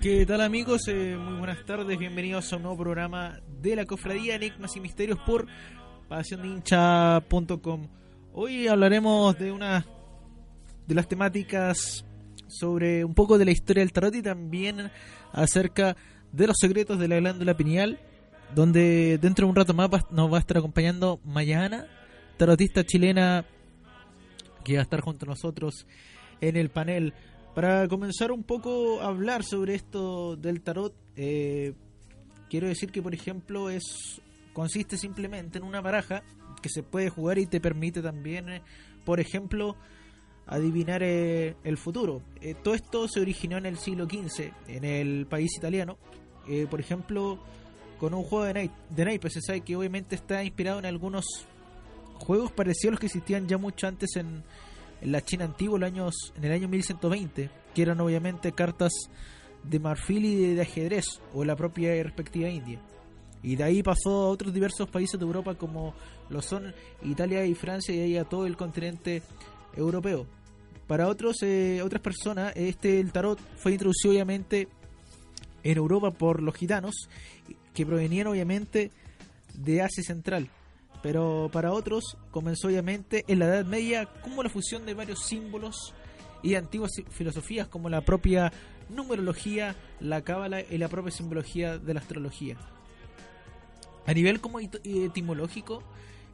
¿Qué tal amigos? Eh, muy buenas tardes, bienvenidos a un nuevo programa de la Cofradía Enigmas y Misterios por pasiondehincha.com. Hoy hablaremos de una de las temáticas sobre un poco de la historia del tarot y también acerca de los secretos de la glándula pineal, donde dentro de un rato más nos va a estar acompañando Mayana, tarotista chilena que va a estar junto a nosotros en el panel. Para comenzar un poco a hablar sobre esto del tarot, eh, quiero decir que por ejemplo es consiste simplemente en una baraja que se puede jugar y te permite también, eh, por ejemplo, adivinar eh, el futuro. Todo esto se originó en el siglo XV, en el país italiano, por ejemplo, con un juego de, de naipes. Se sabe que obviamente está inspirado en algunos juegos parecidos a los que existían ya mucho antes en, en la China antigua, en, en el año 1120, que eran obviamente cartas de marfil y de, ajedrez, o la propia respectiva India. Y de ahí pasó a otros diversos países de Europa como lo son Italia y Francia y ahí a todo el continente europeo. Para otros, eh, otras personas, este el tarot fue introducido obviamente en Europa por los gitanos, que provenían obviamente de Asia Central. Pero para otros comenzó obviamente en la Edad Media como la fusión de varios símbolos y antiguas filosofías como la propia numerología, la cábala y la propia simbología de la astrología. A nivel como etimológico,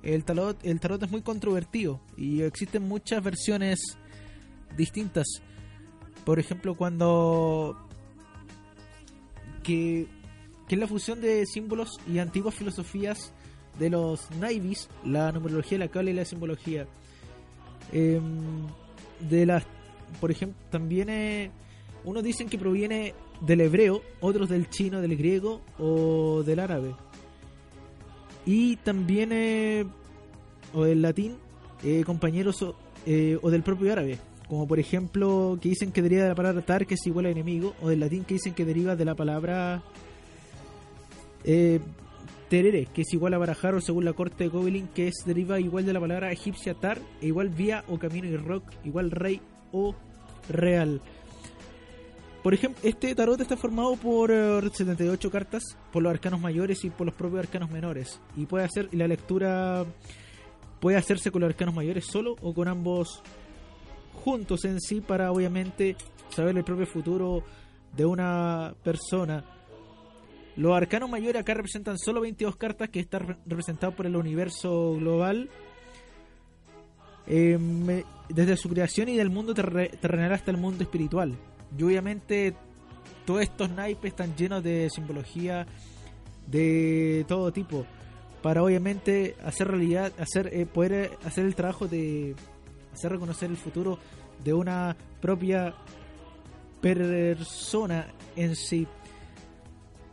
el tarot, el tarot es muy controvertido y existen muchas versiones distintas. Por ejemplo, cuando que, que es la fusión de símbolos y antiguas filosofías de los navis, la numerología, la cábala y la simbología. Eh, de las, por ejemplo, también eh, unos dicen que proviene del hebreo, otros del chino, del griego o del árabe. Y también eh, o del latín, eh, compañeros o, eh, o del propio árabe como por ejemplo que dicen que deriva de la palabra tar que es igual a enemigo o del latín que dicen que deriva de la palabra eh, terere que es igual a barajar o según la corte de Gobelin que es deriva igual de la palabra egipcia tar e igual vía o camino y rock igual rey o real por ejemplo este tarot está formado por uh, 78 cartas por los arcanos mayores y por los propios arcanos menores y puede hacer la lectura puede hacerse con los arcanos mayores solo o con ambos juntos en sí para obviamente saber el propio futuro de una persona. Los arcanos mayores acá representan solo 22 cartas que están representados por el universo global. Eh, desde su creación y del mundo terrenal hasta el mundo espiritual. Y obviamente todos estos naipes están llenos de simbología de todo tipo. Para obviamente hacer realidad, hacer eh, poder hacer el trabajo de hacer reconocer el futuro de una propia persona en sí.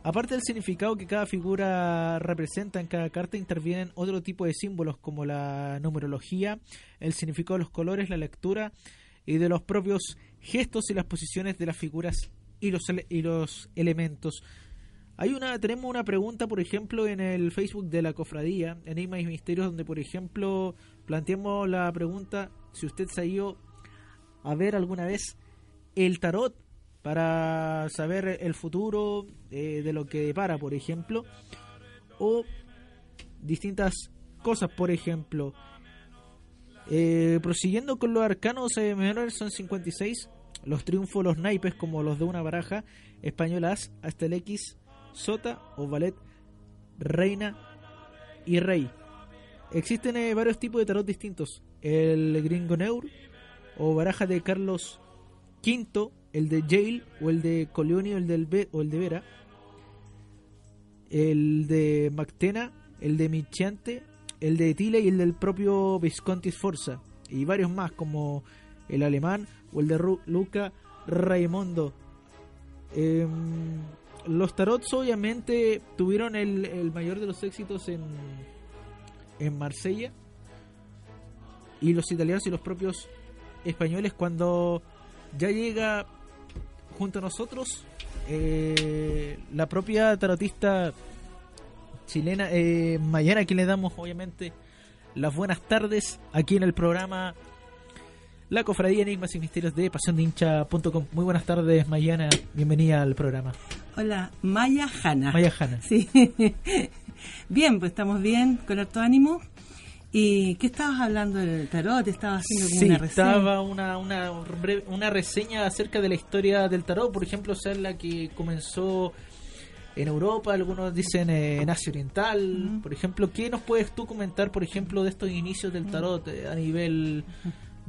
Aparte del significado que cada figura representa en cada carta, intervienen otro tipo de símbolos como la numerología, el significado de los colores, la lectura y de los propios gestos y las posiciones de las figuras y los, elementos. Hay una, tenemos una pregunta, por ejemplo, en el Facebook de la cofradía, Enigmas y Misterios, donde, por ejemplo, planteamos la pregunta si usted se ha ido a ver alguna vez el tarot para saber el futuro eh, de lo que depara, por ejemplo, o distintas cosas, por ejemplo. Eh, prosiguiendo con los arcanos eh, menores son 56, los triunfos, los naipes como los de una baraja españolas hasta el X, sota o ballet, reina y rey. Existen varios tipos de tarot distintos. El gringo neur o baraja de Carlos V, el de Yale o el de Coleoni o el, del o el de Vera. El de Mactena, el de Michiante, el de Tile y el del propio Visconti Sforza. Y varios más como el alemán o el de Luca Raimondo. Em, los tarots obviamente tuvieron el, mayor de los éxitos en, en Marsella y los italianos y los propios españoles cuando ya llega junto a nosotros eh, la propia tarotista chilena eh, Mayana, a quien le damos obviamente las buenas tardes aquí en el programa La Cofradía Enigmas y Misterios de Hincha.com Muy buenas tardes, Mayana, bienvenida al programa. Hola, Maya Hanna. Maya Hanna. Sí. bien, pues estamos bien, con harto ánimo. ¿Y qué estabas hablando del tarot? ¿Estabas haciendo como una reseña? estaba una, una, una reseña acerca de la historia del tarot, por ejemplo, ser la que comenzó en Europa, algunos dicen en Asia Oriental, por ejemplo. ¿Qué nos puedes tú comentar, por ejemplo, de estos inicios del tarot eh, a nivel,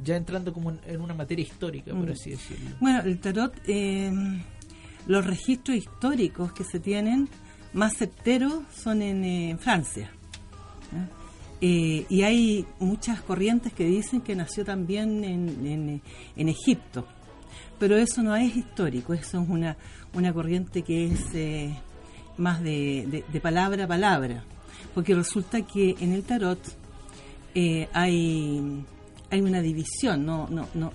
ya entrando como en, una materia histórica, por así decirlo? Bueno, el tarot, eh, los registros históricos que se tienen más certeros son en, eh, Francia. Y hay muchas corrientes que dicen que nació también en, en, Egipto. Pero eso no es histórico, eso es una, una corriente que es más de, palabra a palabra, porque resulta que en el tarot eh, hay, hay una división, no, no, no,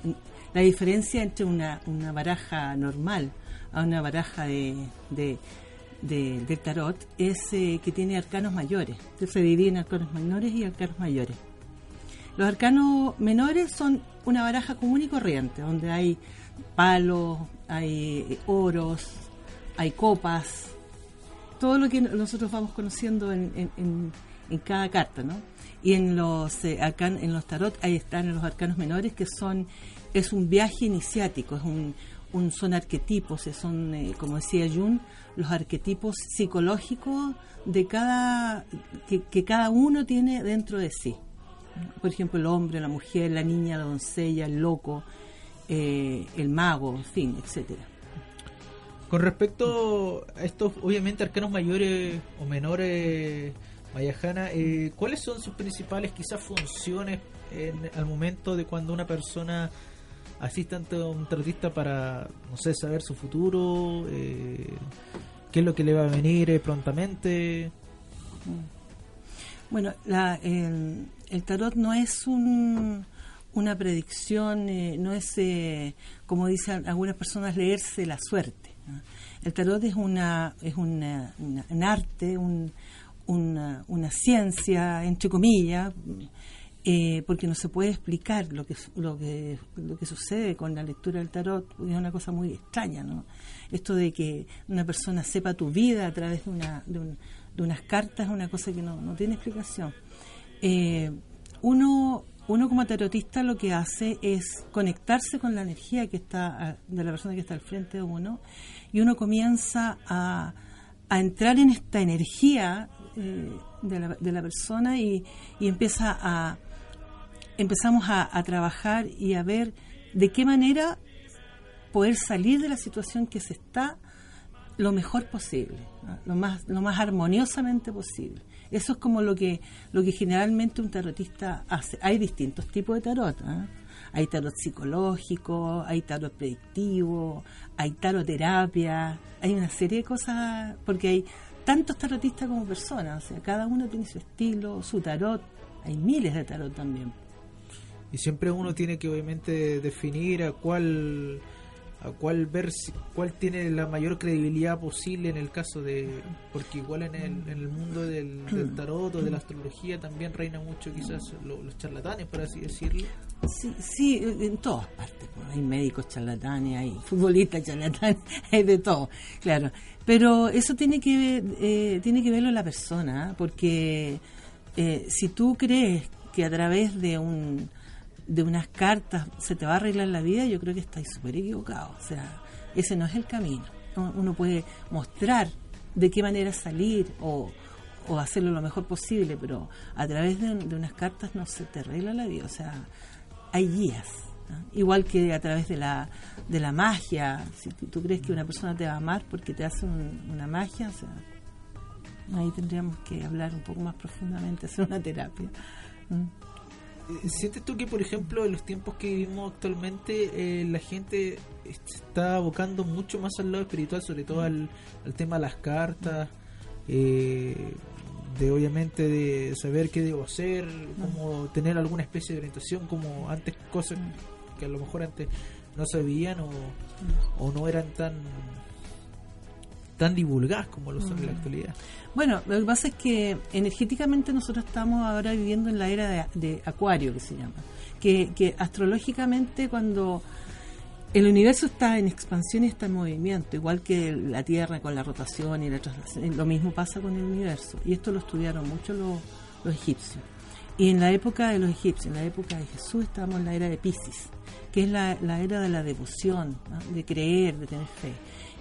la diferencia entre una, una baraja normal a una baraja de, de, del tarot es eh, que tiene arcanos mayores, se divide en arcanos menores y arcanos mayores. Los arcanos menores son una baraja común y corriente, donde hay palos, hay eh, oros, hay copas, todo lo que nosotros vamos conociendo en, en, cada carta, ¿no? Y en los eh, en los tarot ahí están los arcanos menores que son es un viaje iniciático, es un, son arquetipos, son eh, como decía Jung, los arquetipos psicológicos de cada que, cada uno tiene dentro de sí. Por ejemplo, el hombre, la mujer, la niña, la doncella, el loco, eh, el mago, en fin, etcétera. Con respecto a estos, obviamente, arcanos mayores o menores, Mayajana, eh, ¿cuáles son sus principales quizás funciones en, al momento de cuando una persona asiste ante un tarotista para, no sé, saber su futuro? Eh, ¿Qué es lo que le va a venir eh, prontamente? Bueno, la, el, tarot no es un, una predicción, no es, como dicen algunas personas, leerse la suerte el tarot es una es un arte, una, una, ciencia, entre comillas, eh, porque no se puede explicar lo que, lo, que, lo que sucede con la lectura del tarot, es una cosa muy extraña, ¿no? Esto de que una persona sepa tu vida a través de, una, de, unas cartas es una cosa que no, tiene explicación. Eh, uno uno como tarotista lo que hace es conectarse con la energía que está de la persona que está al frente de uno y uno comienza a, entrar en esta energía eh, de, la, de, la, persona y, empieza a empezamos a, trabajar y a ver de qué manera poder salir de la situación que se está lo mejor posible, lo más lo más armoniosamente posible. Eso es como lo que, lo que generalmente un tarotista hace. Hay distintos tipos de tarot. ¿ah? Hay tarot psicológico, hay tarot predictivo, hay taroterapia, hay una serie de cosas, porque hay tantos tarotistas como personas, o sea, cada uno tiene su estilo, su tarot, hay miles de tarot también. Y siempre uno tiene que obviamente definir a cuál a cuál ver cuál tiene la mayor credibilidad posible en el caso de porque igual en el, en el mundo del, tarot o de la astrología también reina mucho quizás los charlatanes por así decirlo. Sí sí en todas partes pues, hay médicos charlatanes hay futbolistas charlatanes hay de todo claro. Pero eso tiene que eh, tiene que verlo la persona porque eh, si tú crees que a través de un de unas cartas se te va a arreglar la vida, yo creo que estáis súper equivocado. O sea, ese no es el camino. Uno puede mostrar de qué manera salir o, o hacerlo lo mejor posible, pero a través de, unas cartas no se te arregla la vida. O sea, hay guías. Igual que a través de la, de la magia. Si tú, crees que una persona te va a amar porque te hace una magia, o sea, ahí tendríamos que hablar un poco más profundamente, hacer una terapia. ¿Sientes tú que, por ejemplo, en los tiempos que vivimos actualmente, eh, la gente está abocando mucho más al lado espiritual, sobre todo al, tema de las cartas? Eh, de obviamente de saber qué debo hacer, como tener alguna especie de orientación, como antes cosas que a lo mejor antes no sabían o, o no eran tan tan divulgadas como lo son en la actualidad. Bueno, lo que pasa es que energéticamente nosotros estamos ahora viviendo en la era de, Acuario, que se llama, que, que astrológicamente cuando el universo está en expansión y está en movimiento, igual que la Tierra con la rotación y la traslación. Lo mismo pasa con el universo. Y esto lo estudiaron mucho los, egipcios. Y en la época de los egipcios, en la época de Jesús, estábamos en la era de Pisces, que es la, era de la devoción, de creer, de tener fe.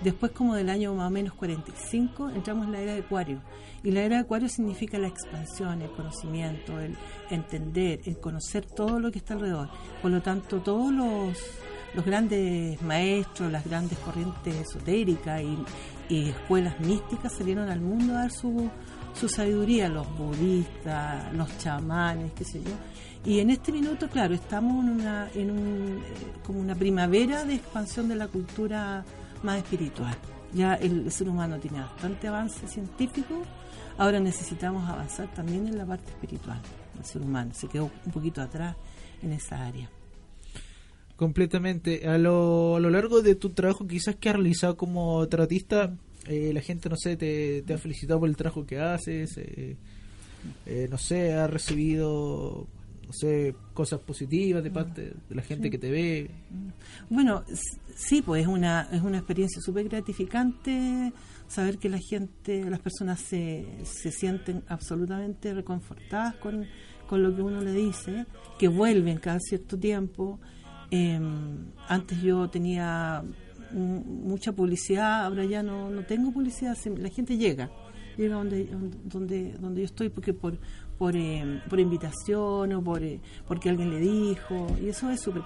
Después, como del año más o menos 45, entramos en la era de Acuario. Y la era de Acuario significa la expansión, el conocimiento, el entender, el conocer todo lo que está alrededor. Por lo tanto, todos los los grandes maestros, las grandes corrientes esotéricas y, escuelas místicas salieron al mundo a dar su, su sabiduría, los budistas, los chamanes, qué sé yo. Y en este minuto, claro, estamos en una, en un, eh, como una primavera de expansión de la cultura más espiritual. Ya el, ser humano tiene bastante avance científico, ahora necesitamos avanzar también en la parte espiritual del ser humano. Se quedó un poquito atrás en esa área. Completamente. A lo, a lo largo de tu trabajo, quizás que has realizado como tratista, eh, la gente, no sé, te, ha felicitado por el trabajo que haces, eh, eh, no sé, ha recibido, no sé, cosas positivas de parte de la gente que te ve. Bueno, sí, pues es una, es una experiencia súper gratificante saber que la gente, las personas se, se sienten absolutamente reconfortadas con, con lo que uno le dice, que vuelven cada cierto tiempo eh, antes yo tenía mucha publicidad, ahora ya no, no tengo publicidad, la gente llega, llega donde, donde, donde yo estoy porque por, por, em, por invitación o por, eh, porque alguien le dijo, y eso es súper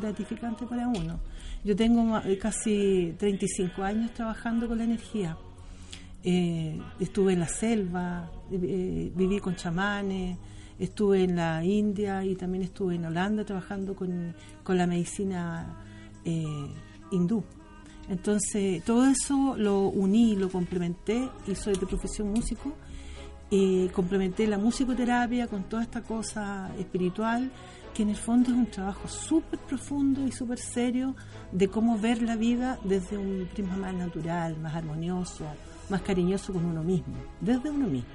gratificante para uno. Yo tengo eh, casi 35 años trabajando con la energía. Eh, estuve en la selva, viví con chamanes, Estuve en la India y también estuve en Holanda trabajando con, la medicina eh, hindú. Entonces, todo eso lo uní, lo complementé y soy de profesión músico. Y complementé la musicoterapia con toda esta cosa espiritual, que en el fondo es un trabajo súper profundo y súper serio de cómo ver la vida desde un prisma más natural, más armonioso, más cariñoso con uno mismo, desde uno mismo.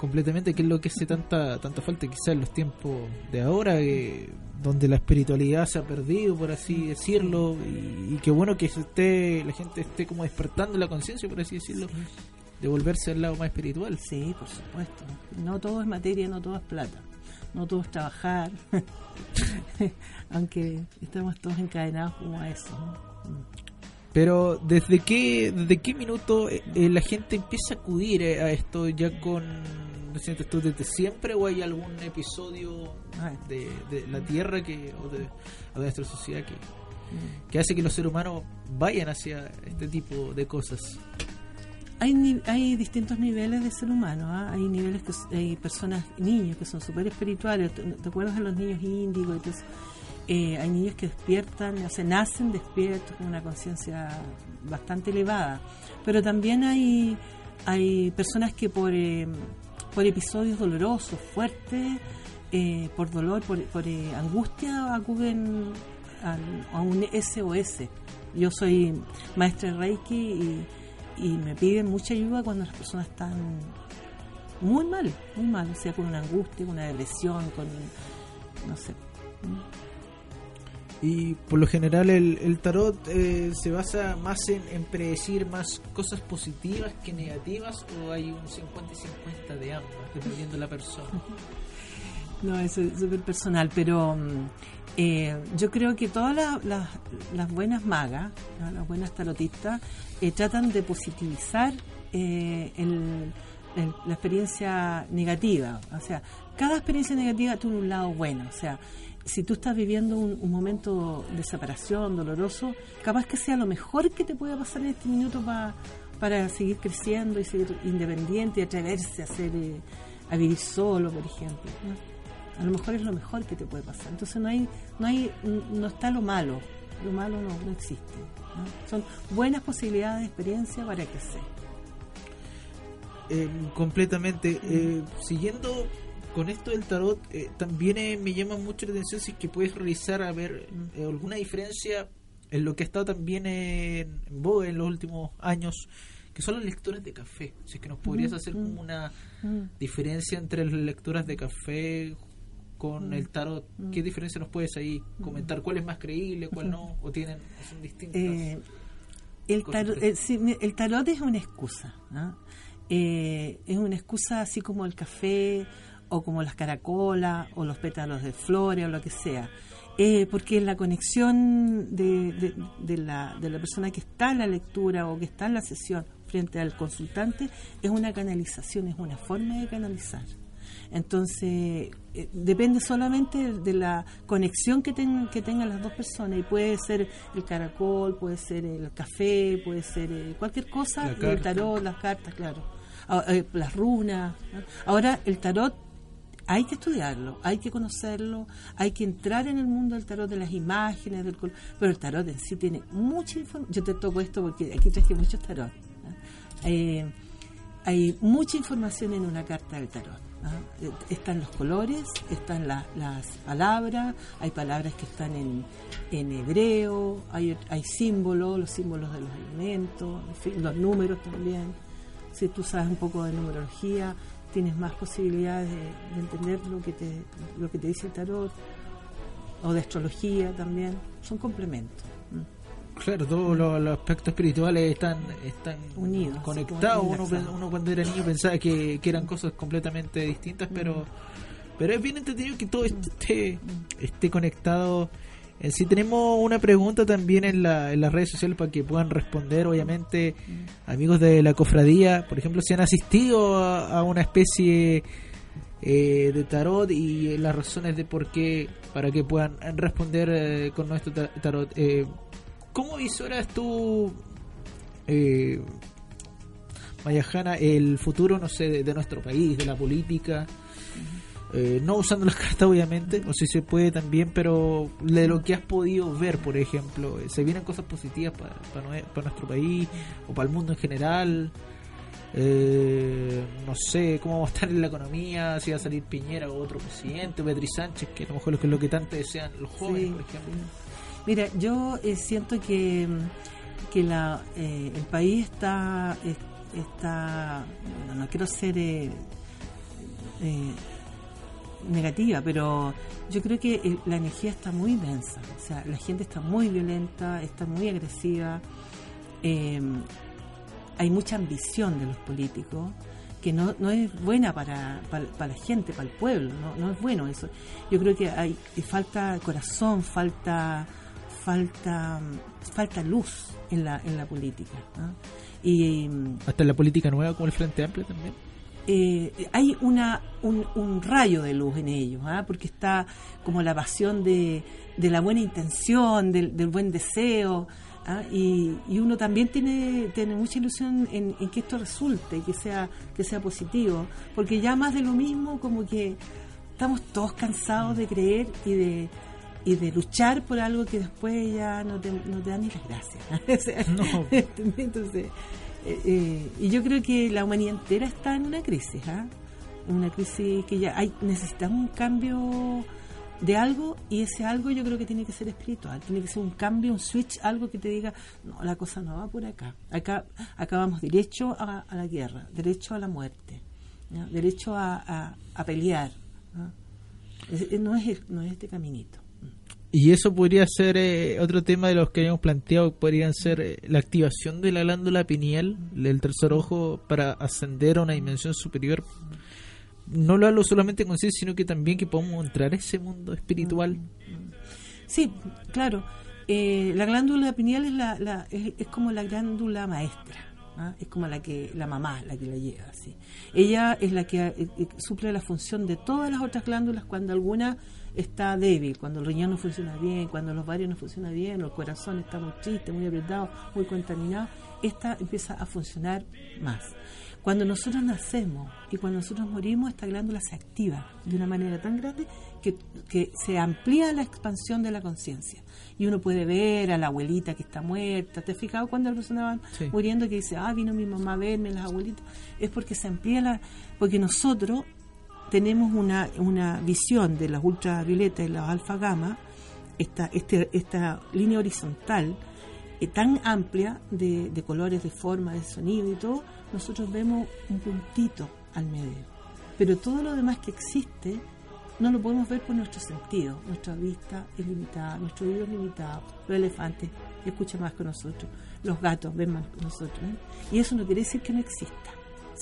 Completamente, que es lo que hace tanta tanta falta quizás en los tiempos de ahora, donde la espiritualidad se ha perdido, por así decirlo, y, qué bueno que esté, la gente esté como despertando la conciencia, por así decirlo, de volverse al lado más espiritual. Sí, por supuesto. No todo es materia, no todo es plata, no todo es trabajar, aunque estamos todos encadenados como a eso. Pero ¿desde qué, desde qué minuto eh, la gente empieza a acudir eh, a esto ya con ¿Lo sientes tú desde siempre o hay algún episodio de, la Tierra que, o, de, nuestra sociedad que, que hace que los seres humanos vayan hacia este tipo de cosas? Hay, hay distintos niveles de ser humano. ¿ah? Hay niveles que hay personas, niños que son súper espirituales. ¿Te, acuerdas de los niños índigos? Entonces, eh, hay niños que despiertan, o sea, nacen despiertos con una conciencia bastante elevada. Pero también hay, hay personas que por. Eh, por episodios dolorosos, fuertes, eh, por dolor, por, eh, angustia, acuden a, un SOS. Yo soy maestra de Reiki y, y, me piden mucha ayuda cuando las personas están muy mal, muy mal, o sea, con una angustia, con una depresión, con, no sé. Y por lo general el, tarot eh, se basa más en, predecir más cosas positivas que negativas o hay un 50 y 50 de ambas, dependiendo de la persona. No, eso es súper personal, pero mm, eh, yo creo que todas las buenas magas, las buenas tarotistas, eh, tratan de positivizar la experiencia negativa. O sea, cada experiencia negativa tiene un lado bueno. O sea, si tú estás viviendo un, momento de separación doloroso, capaz que sea lo mejor que te pueda pasar en este minuto para seguir creciendo y ser independiente y atreverse a, hacer, eh, a vivir solo, por ejemplo. A lo mejor es lo mejor que te puede pasar. Entonces no hay, no hay, no está lo malo. Lo malo no, no existe. Son buenas posibilidades de experiencia para que sea. Eh, completamente. Eh, siguiendo con esto del tarot, eh, también me llama mucho la atención si es que puedes realizar a ver alguna diferencia en lo que ha estado también en, en en los últimos años, que son las lecturas de café. Si es que nos podrías hacer como una diferencia entre las lecturas de café con el tarot, ¿qué diferencia nos puedes ahí comentar? ¿Cuál es más creíble, cuál no? ¿O tienen, son distintas? el, tarot, el tarot es una excusa. ¿no? Eh, es una excusa así como el café o como las caracolas o los pétalos de flores o lo que sea. Eh, porque la conexión de, de, la, de la persona que está en la lectura o que está en la sesión frente al consultante es una canalización, es una forma de canalizar. Entonces, eh, depende solamente de la conexión que, que tengan las dos personas. Y puede ser el caracol, puede ser el café, puede ser cualquier cosa, el tarot, las cartas, claro. Ah, eh, las runas. Ahora, el tarot hay que estudiarlo, hay que conocerlo, hay que entrar en el mundo del tarot, de las imágenes, del pero el tarot en sí tiene mucha información. Yo te toco esto porque aquí traje muchos tarot. Eh, hay mucha información en una carta del tarot. Eh, están los colores, están las palabras, hay palabras que están en, en hebreo, hay, hay símbolos, los símbolos de los elementos, los números también. Si tú sabes un poco de numerología, tienes más posibilidades de, entender lo que, te, lo que te dice el tarot, o de astrología también, son complementos. Claro, todos los, aspectos espirituales están, están unidos, conectados. Uno, cuando era niño pensaba que, eran cosas completamente distintas, pero pero es bien entendido que todo esté, esté conectado eh, si tenemos una pregunta también en, la, en las redes sociales para que puedan responder, obviamente, amigos de la cofradía, por ejemplo, si han asistido a, una especie eh, de tarot y las razones de por qué, para que puedan responder eh, con nuestro tarot. ¿Cómo visoras tú, Mayajana, el futuro, no sé, de nuestro país, de la política? Eh, no usando las cartas obviamente, o si se puede también, pero de lo que has podido ver, por ejemplo, eh, se vienen cosas positivas para, para, nuestro país o para el mundo en general. Eh, no sé cómo va a estar en la economía, si va a salir Piñera o otro presidente, Beatriz Sánchez, que a lo mejor es lo que tanto desean los jóvenes, por ejemplo. Mira, yo siento que, que la, el país está, está no quiero ser negativa, pero yo creo que la energía está muy densa, o sea, la gente está muy violenta, está muy agresiva, em, hay mucha ambición de los políticos que no, no es buena para, para, la gente, para el pueblo, no, no es bueno eso. Yo creo que hay falta corazón, falta falta falta luz en la en la política. Y em, hasta en la política nueva como el Frente Amplio también. Eh, hay una, un, rayo de luz en ellos, ¿ah? porque está como la pasión de, de la buena intención, del, buen deseo, ¿ah? y, uno también tiene, tiene mucha ilusión en, que esto resulte, que sea, que sea positivo, porque ya más de lo mismo, como que estamos todos cansados de creer y de y de luchar por algo que después ya no te, no te dan ni las gracias. no. Entonces, eh, eh, y yo creo que la humanidad entera está en una crisis, ¿ah? Una crisis que ya hay, necesitamos un cambio de algo y ese algo yo creo que tiene que ser espiritual, tiene que ser un cambio, un switch, algo que te diga, no, la cosa no va por acá. Acá, acá vamos derecho a, la guerra, derecho a la muerte, derecho a, a, pelear. no, es, no es este caminito. Y eso podría ser eh, otro tema de los que habíamos planteado, podrían ser eh, la activación de la glándula pineal del tercer ojo para ascender a una dimensión superior. No lo hablo solamente con conciencia, sino que también que podamos entrar a ese mundo espiritual. Sí, claro. Eh, la glándula pineal es, la, es, como la glándula maestra. ¿ah? Es como la que la mamá, la que la lleva. ¿sí? Ella es la que suple la función de todas las otras glándulas cuando alguna está débil, cuando el riñón no funciona bien, cuando los varios no funcionan bien, el corazón está muy triste, muy apretado, muy contaminado, esta empieza a funcionar más. Cuando nosotros nacemos y cuando nosotros morimos, esta glándula se activa de una manera tan grande que, que se amplía la expansión de la conciencia. Y uno puede ver a la abuelita que está muerta. ¿Te has fijado cuando las personas van Sí. muriendo que dice, ah, vino mi mamá a verme, las abuelitas? Es porque se amplía la. Porque nosotros tenemos una, una visión de las ultravioletas y las alfa gamma, esta, este, esta línea horizontal eh, tan amplia de, de colores, de forma, de sonido y todo, nosotros vemos un puntito al medio. Pero todo lo demás que existe no lo podemos ver por nuestros sentidos. Nuestra vista es limitada, nuestro oído es limitado. Los elefantes escuchan más que nosotros, los gatos ven más que nosotros. ¿eh? Y eso no quiere decir que no exista.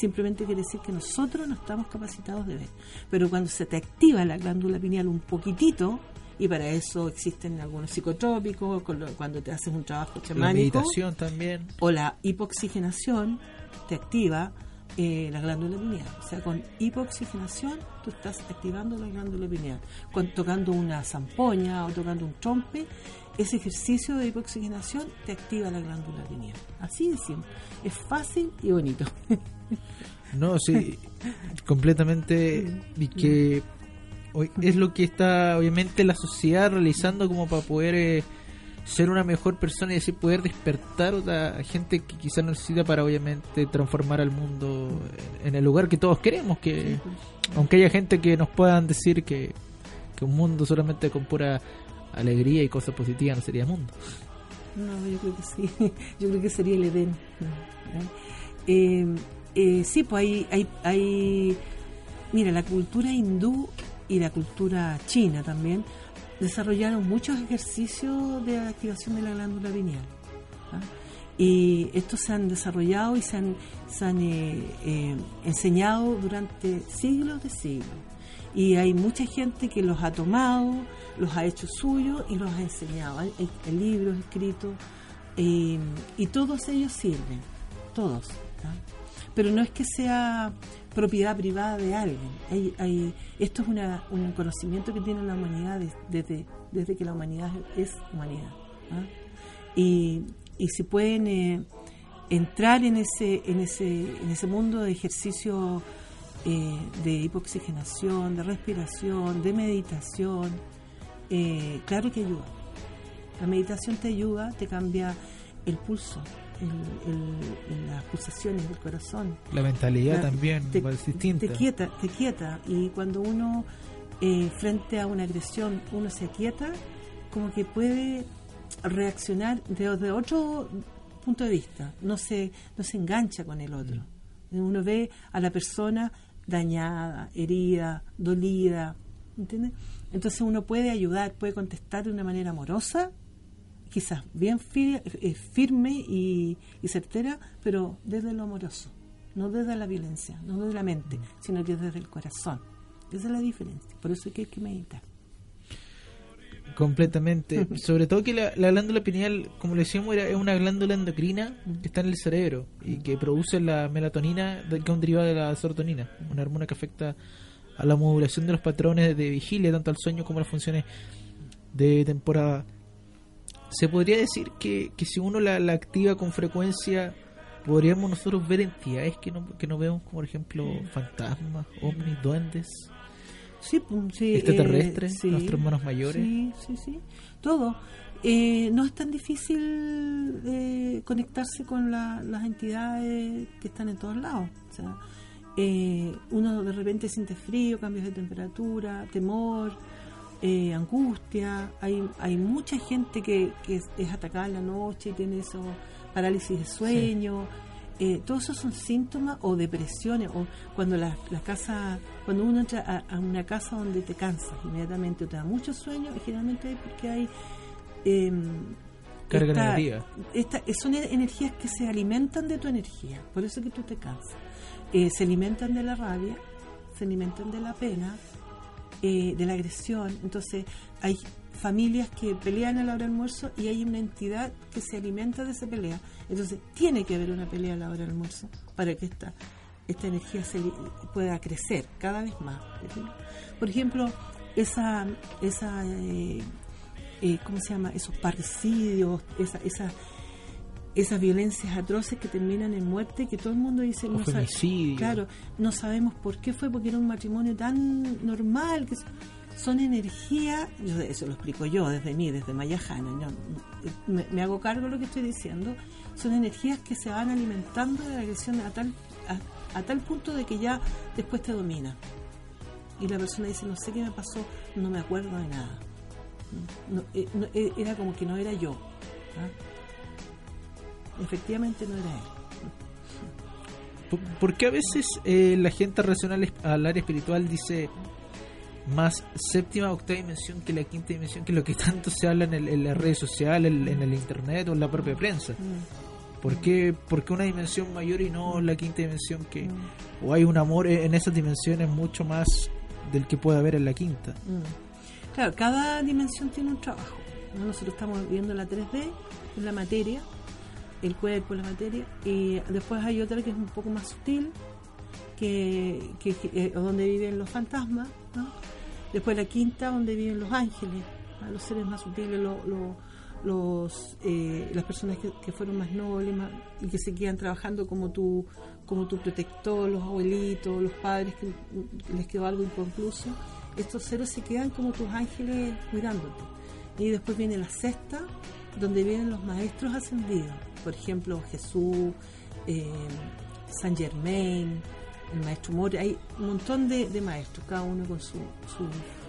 Simplemente quiere decir que nosotros no estamos capacitados de ver. Pero cuando se te activa la glándula pineal un poquitito, y para eso existen algunos psicotrópicos, cuando te haces un trabajo La chamánico, meditación también. o la hipoxigenación te activa eh, la glándula pineal. O sea, con hipoxigenación tú estás activando la glándula pineal. Con, tocando una zampoña o tocando un trompe, ese ejercicio de hipoxigenación te activa la glándula pineal. Así de simple. Es fácil y bonito. No, sí, completamente. Y que es lo que está, obviamente, la sociedad realizando como para poder eh, ser una mejor persona y así poder despertar a gente que quizás necesita para, obviamente, transformar al mundo en el lugar que todos queremos. que Aunque haya gente que nos puedan decir que, que un mundo solamente con pura alegría y cosas positivas no sería mundo. No, yo creo que sí. Yo creo que sería el Edén. Eh, eh, sí, pues hay, hay, hay. Mira, la cultura hindú y la cultura china también desarrollaron muchos ejercicios de activación de la glándula pineal. ¿ah? Y estos se han desarrollado y se han, eh, eh, enseñado durante siglos de siglos. Y hay mucha gente que los ha tomado, los ha hecho suyos y los ha enseñado. Hay, hay- hay libros escritos eh, y todos ellos sirven, todos. Pero no es que sea propiedad privada de alguien. Hay, hay- esto es una- un conocimiento que tiene la humanidad des- desde, que la humanidad es humanidad. ¿ah? Y, y si pueden eh, entrar en ese, en, ese, en ese mundo de ejercicio eh, de hipoxigenación, de respiración, de meditación, eh, claro que ayuda. La meditación te ayuda, te cambia el pulso, el- el- las pulsaciones del corazón. La mentalidad La- también te, es distinta. Te quieta, te quieta. Y cuando uno, eh, frente a una agresión, uno se quieta, como que puede reaccionar desde otro punto de vista. No se, no se engancha con el otro. Uno ve a la persona dañada, herida, dolida. ¿Entiendes? Entonces uno puede ayudar, puede contestar de una manera amorosa quizás bien eh, firme y, y certera, pero desde lo amoroso, no desde la violencia, no desde la mente, sino que desde el corazón. Esa es la diferencia. Por eso es que hay que meditar. Completamente. Sobre todo que la, la glándula pineal, como le decíamos, era, es una glándula endocrina que está en el cerebro y que produce la melatonina, que es un derivado de la serotonina, una hormona que afecta a la modulación de los patrones de vigilia, tanto al sueño como a las funciones de temporada. Se podría decir que, que si uno la, la activa con frecuencia, podríamos nosotros ver entidades que no, que no vemos, como por ejemplo fantasmas, ovnis, duendes. Sí, sí, Extraterrestres, eh, sí, nuestros hermanos mayores. Sí, sí, sí. Todo. Eh, no es tan difícil eh, conectarse con la- las entidades que están en todos lados. O sea, eh, uno de repente siente frío, cambios de temperatura, temor, eh, angustia. Hay, hay mucha gente que, que es, es atacada en la noche y tiene eso, parálisis de sueño. Eh, todos esos son síntomas o depresiones o cuando la, la casa cuando uno entra a, a una casa donde te cansas inmediatamente o te da mucho sueño y generalmente es porque hay em, Carga esta- negativa. esta- son e- energías que se alimentan de tu energía por eso que tú te cansas Eh, se alimentan de la rabia se alimentan de la pena eh, de la agresión. Entonces hay familias que pelean a la hora del almuerzo y hay una entidad que se alimenta de esa pelea. Entonces tiene que haber una pelea a la hora del almuerzo para que esta esta energía se pueda crecer cada vez más por ejemplo esa, esa eh, eh, ¿cómo se llama? Esos parricidios, esa, esa, esas violencias atroces que terminan en muerte, que todo el mundo dice, no claro, no sabemos por qué fue, porque era un matrimonio tan normal, que son energía, eso lo explico yo desde mí, desde Mayajana, me, me, hago cargo de lo que estoy diciendo, son energías que se van alimentando de la agresión a tal, a, tal punto de que ya después te domina. Y la persona dice, no sé qué me pasó, no me acuerdo de nada. Eh, eh, era como que no era yo. ¿ah? Efectivamente no era él. Porque a veces eh, la gente racional al área espiritual dice más séptima octava dimensión que la quinta dimensión, que lo que tanto se habla en, las redes sociales, en, el internet o en la propia prensa. Mm. ¿Por qué, una dimensión mayor y no la quinta dimensión que mm. o hay un amor en esas dimensiones mucho más del que puede haber en la quinta? Mm. Claro, cada dimensión tiene un trabajo. Nosotros estamos viendo la 3D, en la materia, el cuerpo, la materia, y después hay otra que es un poco más sutil, que, eh, donde viven los fantasmas, después la quinta donde viven los ángeles, los seres más sutiles, los, eh, las personas que, fueron más nobles y que se quedan trabajando como tu, como tu protector, los abuelitos, los padres que, les quedó algo inconcluso, estos seres se quedan como tus ángeles cuidándote. Y después viene la sexta, donde vienen los maestros ascendidos, por ejemplo Jesús, eh, San Germain, el maestro Mori, hay un montón de, maestros, cada uno con su,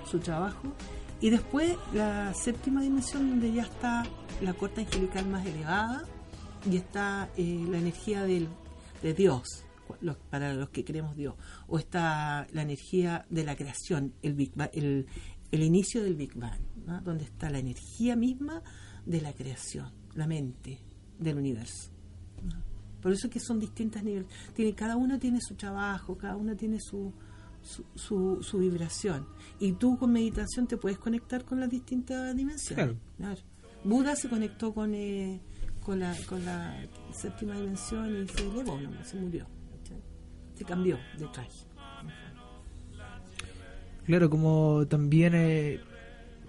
su, trabajo. Y después la séptima dimensión donde ya está la corte angelical más elevada y está eh, la energía del, de Dios, para los que creemos Dios, o está la energía de la creación, el, el, el inicio del Big Bang, donde está la energía misma de la creación, la mente del universo. Por eso es que son distintas niveles. Tiene, cada uno tiene su trabajo, cada uno tiene su, su, su, vibración. Y tú con meditación te puedes conectar con las distintas dimensiones. Claro. Buda se conectó con, eh, con, la, con la séptima dimensión y se elevó, se murió. Se cambió de traje. Claro, como también, eh,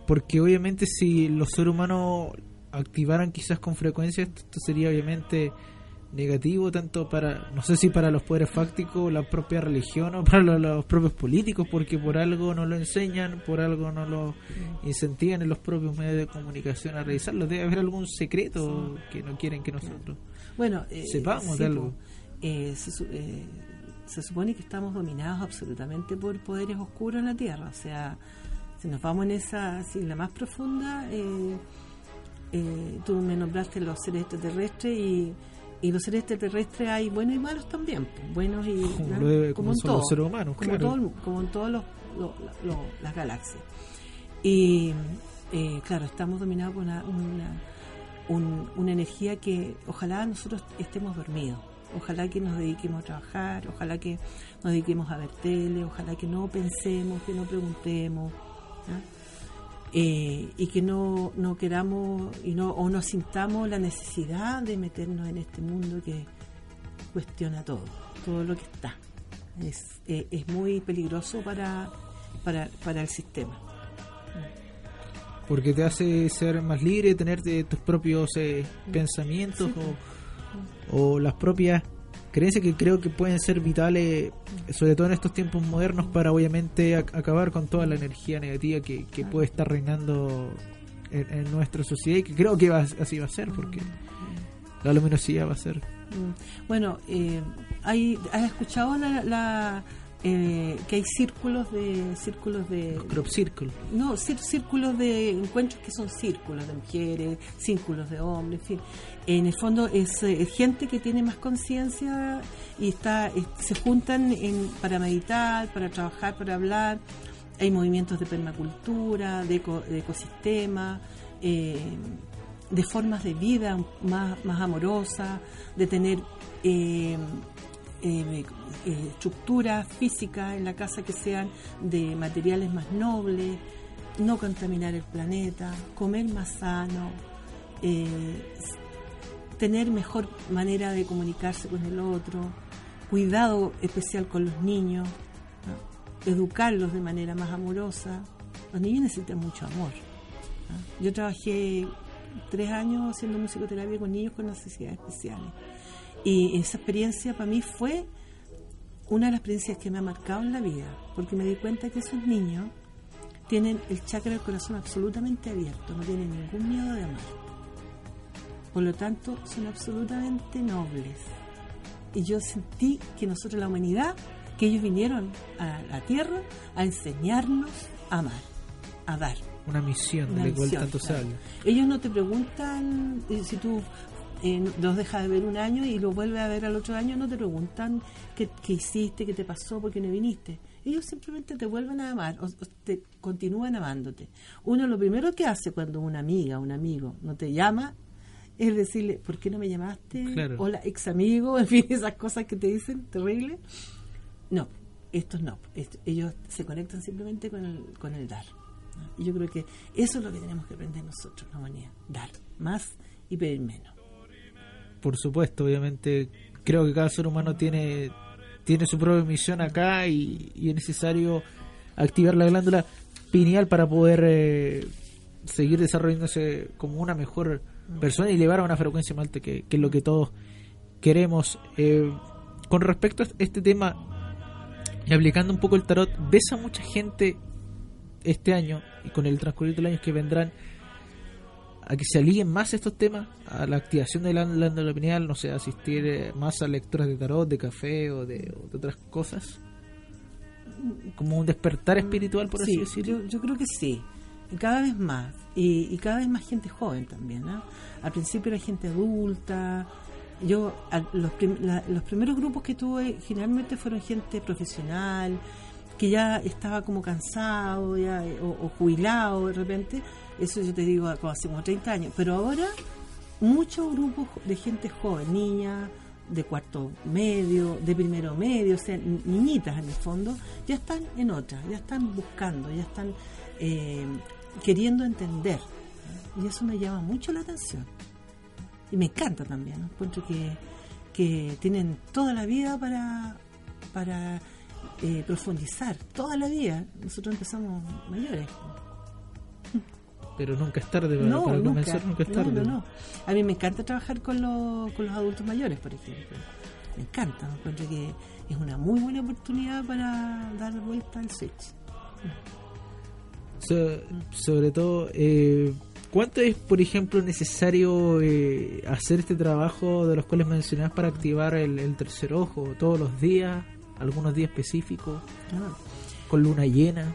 porque obviamente si los seres humanos activaran quizás con frecuencia, esto sería obviamente negativo tanto para, no sé si para los poderes fácticos, la propia religión o para los, propios políticos, porque por algo no lo enseñan, por algo no lo incentivan en los propios medios de comunicación a realizarlo. Debe haber algún secreto que no quieren que nosotros bueno, eh, sepamos de algo. Eh, eh, se, supone que estamos dominados absolutamente por poderes oscuros en la Tierra, o sea, si nos vamos en esa, así, la más profunda, tú me nombraste los seres extraterrestres y y los seres extraterrestres hay buenos y malos también, buenos y como, en todos los humanos, como, como en todas las galaxias. Y eh, claro, estamos dominados por una, una, energía que ojalá nosotros estemos dormidos, ojalá que nos dediquemos a trabajar, ojalá que nos dediquemos a ver tele, ojalá que no pensemos, que no preguntemos. Eh, y que no, no queramos y no, o no sintamos la necesidad de meternos en este mundo que cuestiona todo, todo lo que está. Es, eh, es muy peligroso para, para, para el sistema. Porque te hace ser más libre, tener tus propios eh, pensamientos o, o las propias creencias que creo que pueden ser vitales, sobre todo en estos tiempos modernos, para obviamente acabar con toda la energía negativa que, puede estar reinando en, nuestra sociedad y que creo que así va a ser, porque la luminosidad va a ser. Mm. Bueno, eh, hay, ¿has escuchado la eh, que hay círculos de círculos de crop circle. No círculos de encuentros que son círculos de mujeres círculos de hombres en fin. En el fondo es eh, gente que tiene más conciencia y está se juntan en, para meditar para trabajar para hablar. Hay movimientos de permacultura de, ecosistema eh, de formas de vida más, más amorosas de tener eh, eh, estructuras físicas en la casa que sean de materiales más nobles, no contaminar el planeta, comer más sano, eh, tener mejor manera de comunicarse con el otro, cuidado especial con los niños, educarlos de manera más amorosa. Los niños necesitan mucho amor. ¿ah? Yo trabajé tres años haciendo musicoterapia con niños con necesidades especiales. Y esa experiencia para mí fue una de las experiencias que me ha marcado en la vida, porque me di cuenta que esos niños tienen el chakra del corazón absolutamente abierto, no tienen ningún miedo de amar. Por lo tanto, son absolutamente nobles. Y yo sentí que nosotros, la humanidad, que ellos vinieron a la tierra a enseñarnos a amar, a dar. Una misión de la cual tanto se habla. Ellos no te preguntan eh, si tú eh, los dejas de ver un año y los vuelves a ver al otro año, no te preguntan qué, hiciste, qué te pasó, por qué no viniste. Ellos simplemente te vuelven a amar o, te continúan amándote. Uno lo primero que hace cuando una amiga, un amigo no te llama es decirle, ¿por qué no me llamaste? Hola, ex amigo, en fin, esas cosas que te dicen terrible. No, estos no. ellos se conectan simplemente con el, con el dar. Y yo creo que eso es lo que tenemos que aprender nosotros, la humanidad. Dar más y pedir menos por supuesto, obviamente creo que cada ser humano tiene, tiene su propia misión acá y, es necesario activar la glándula pineal para poder eh, seguir desarrollándose como una mejor persona y elevar a una frecuencia más alta, que, es lo que todos queremos. Eh, con respecto a este tema, y aplicando un poco el tarot, ves a mucha gente este año y con el transcurrir de los años que vendrán a que se aliguen más estos temas, a la activación de la glándula pineal, no sé, asistir eh, más a lecturas de tarot, de café o de, otras cosas? Como un despertar espiritual, por así decirlo. Yo, creo que sí, cada vez más, y, cada vez más gente joven también. Al principio era gente adulta, yo los, los primeros grupos que tuve generalmente fueron gente profesional, que ya estaba como cansado ya, o, o jubilado de repente eso yo te digo hace como 30 años. Pero ahora muchos grupos de gente joven, niñas de cuarto medio, de primero medio, o sea, niñitas en el fondo, ya están en otra, ya están buscando, ya están eh, queriendo entender. Y eso me llama mucho la atención. Y me encanta también, encuentro que, que tienen toda la vida para, para eh, profundizar, toda la vida. Nosotros empezamos mayores pero nunca es tarde para, no, comenzar, nunca es tarde. No, A mí me encanta trabajar con los, con los adultos mayores, por ejemplo. Me encanta, encuentro que es una muy buena oportunidad para dar vuelta al switch. sobre todo, eh, ¿cuánto es, por ejemplo, necesario eh, hacer este trabajo de los cuales mencionabas para activar el, tercer ojo? ¿Todos los días? ¿Algunos días específicos? Ah. ¿Con luna llena?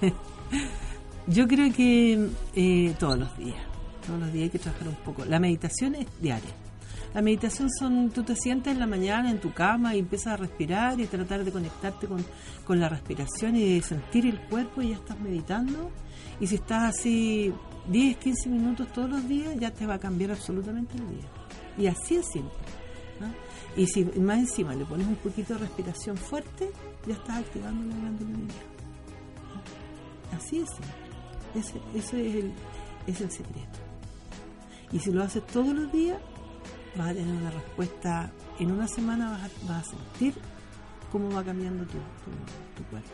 Yo creo que eh, todos los días, todos los días hay que trabajar un poco. La meditación es diaria. La meditación son, tú te sientes en la mañana en tu cama y empiezas a respirar y tratar de conectarte con, con la respiración y de sentir el cuerpo y ya estás meditando. Y si estás así 10, 15 minutos todos los días, ya te va a cambiar absolutamente el día. Y así es simple. Y si más encima le pones un poquito de respiración fuerte, ya estás activando la glándula Así es simple. Ese, es, el, es el secreto. Y si lo haces todos los días, vas a tener una respuesta. En una semana vas a, vas a sentir cómo va cambiando tu, tu, cuerpo.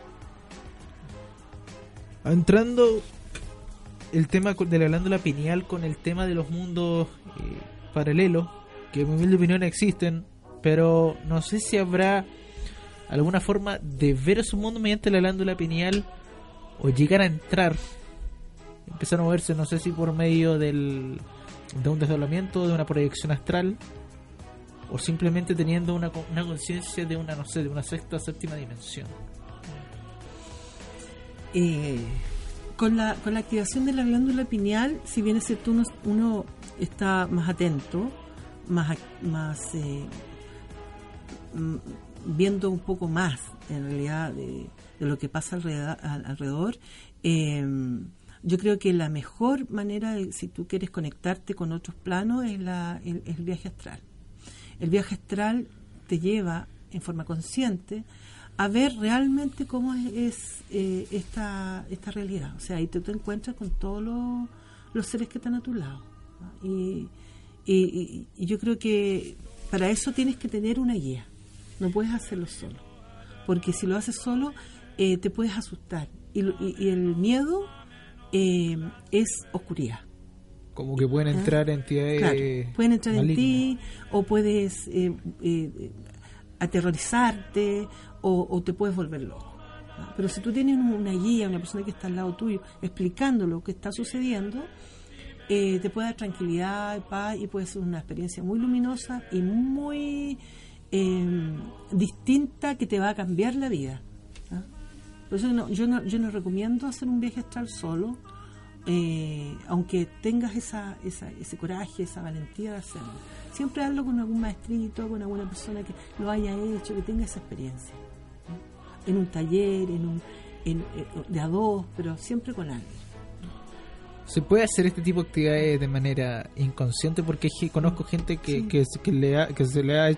Entrando el tema de la glándula pineal con el tema de los mundos eh, paralelos, que en mi humilde opinión existen, pero no sé si habrá alguna forma de ver su mundo mediante la glándula pineal o llegar a entrar empiezan a moverse, no sé si por medio del, de un desdoblamiento, de una proyección astral, o simplemente teniendo una, una conciencia de una, no sé, de una sexta o séptima dimensión. Eh, con, la, con la activación de la glándula pineal, si bien es cierto, uno, uno está más atento, más, más eh, mm, viendo un poco más en realidad de, lo que pasa alrededor, alrededor eh, yo creo que la mejor manera, si tú quieres conectarte con otros planos, es la, el, viaje astral. El viaje astral te lleva en forma consciente a ver realmente cómo es, eh, esta, esta realidad. O sea, ahí te, encuentras con todos los, seres que están a tu lado. Y, y, yo creo que para eso tienes que tener una guía. No puedes hacerlo solo. Porque si lo haces solo, eh, te puedes asustar Y, y el miedo eh, es oscuridad. Como que pueden ¿Ah? entrar entidades. pueden entrar en ti, o puedes eh, eh, aterrorizarte, o, te puedes volver loco. Pero si tú tienes una guía, una persona que está al lado tuyo, explicando lo que está sucediendo, te puede dar tranquilidad, paz y puede ser una experiencia muy luminosa y muy distinta que te va a cambiar la vida. Por eso yo, no, yo no recomiendo hacer un viaje astral solo, eh, aunque tengas esa, esa, ese coraje, esa valentía de hacerlo. Siempre hazlo con algún maestrito, con alguna persona que lo haya hecho, que tenga esa experiencia. En un taller, en un, en, eh, de a dos, pero siempre con alguien. ¿Se puede hacer este tipo de actividades de manera inconsciente? Porque conozco gente que, que, le que se le ha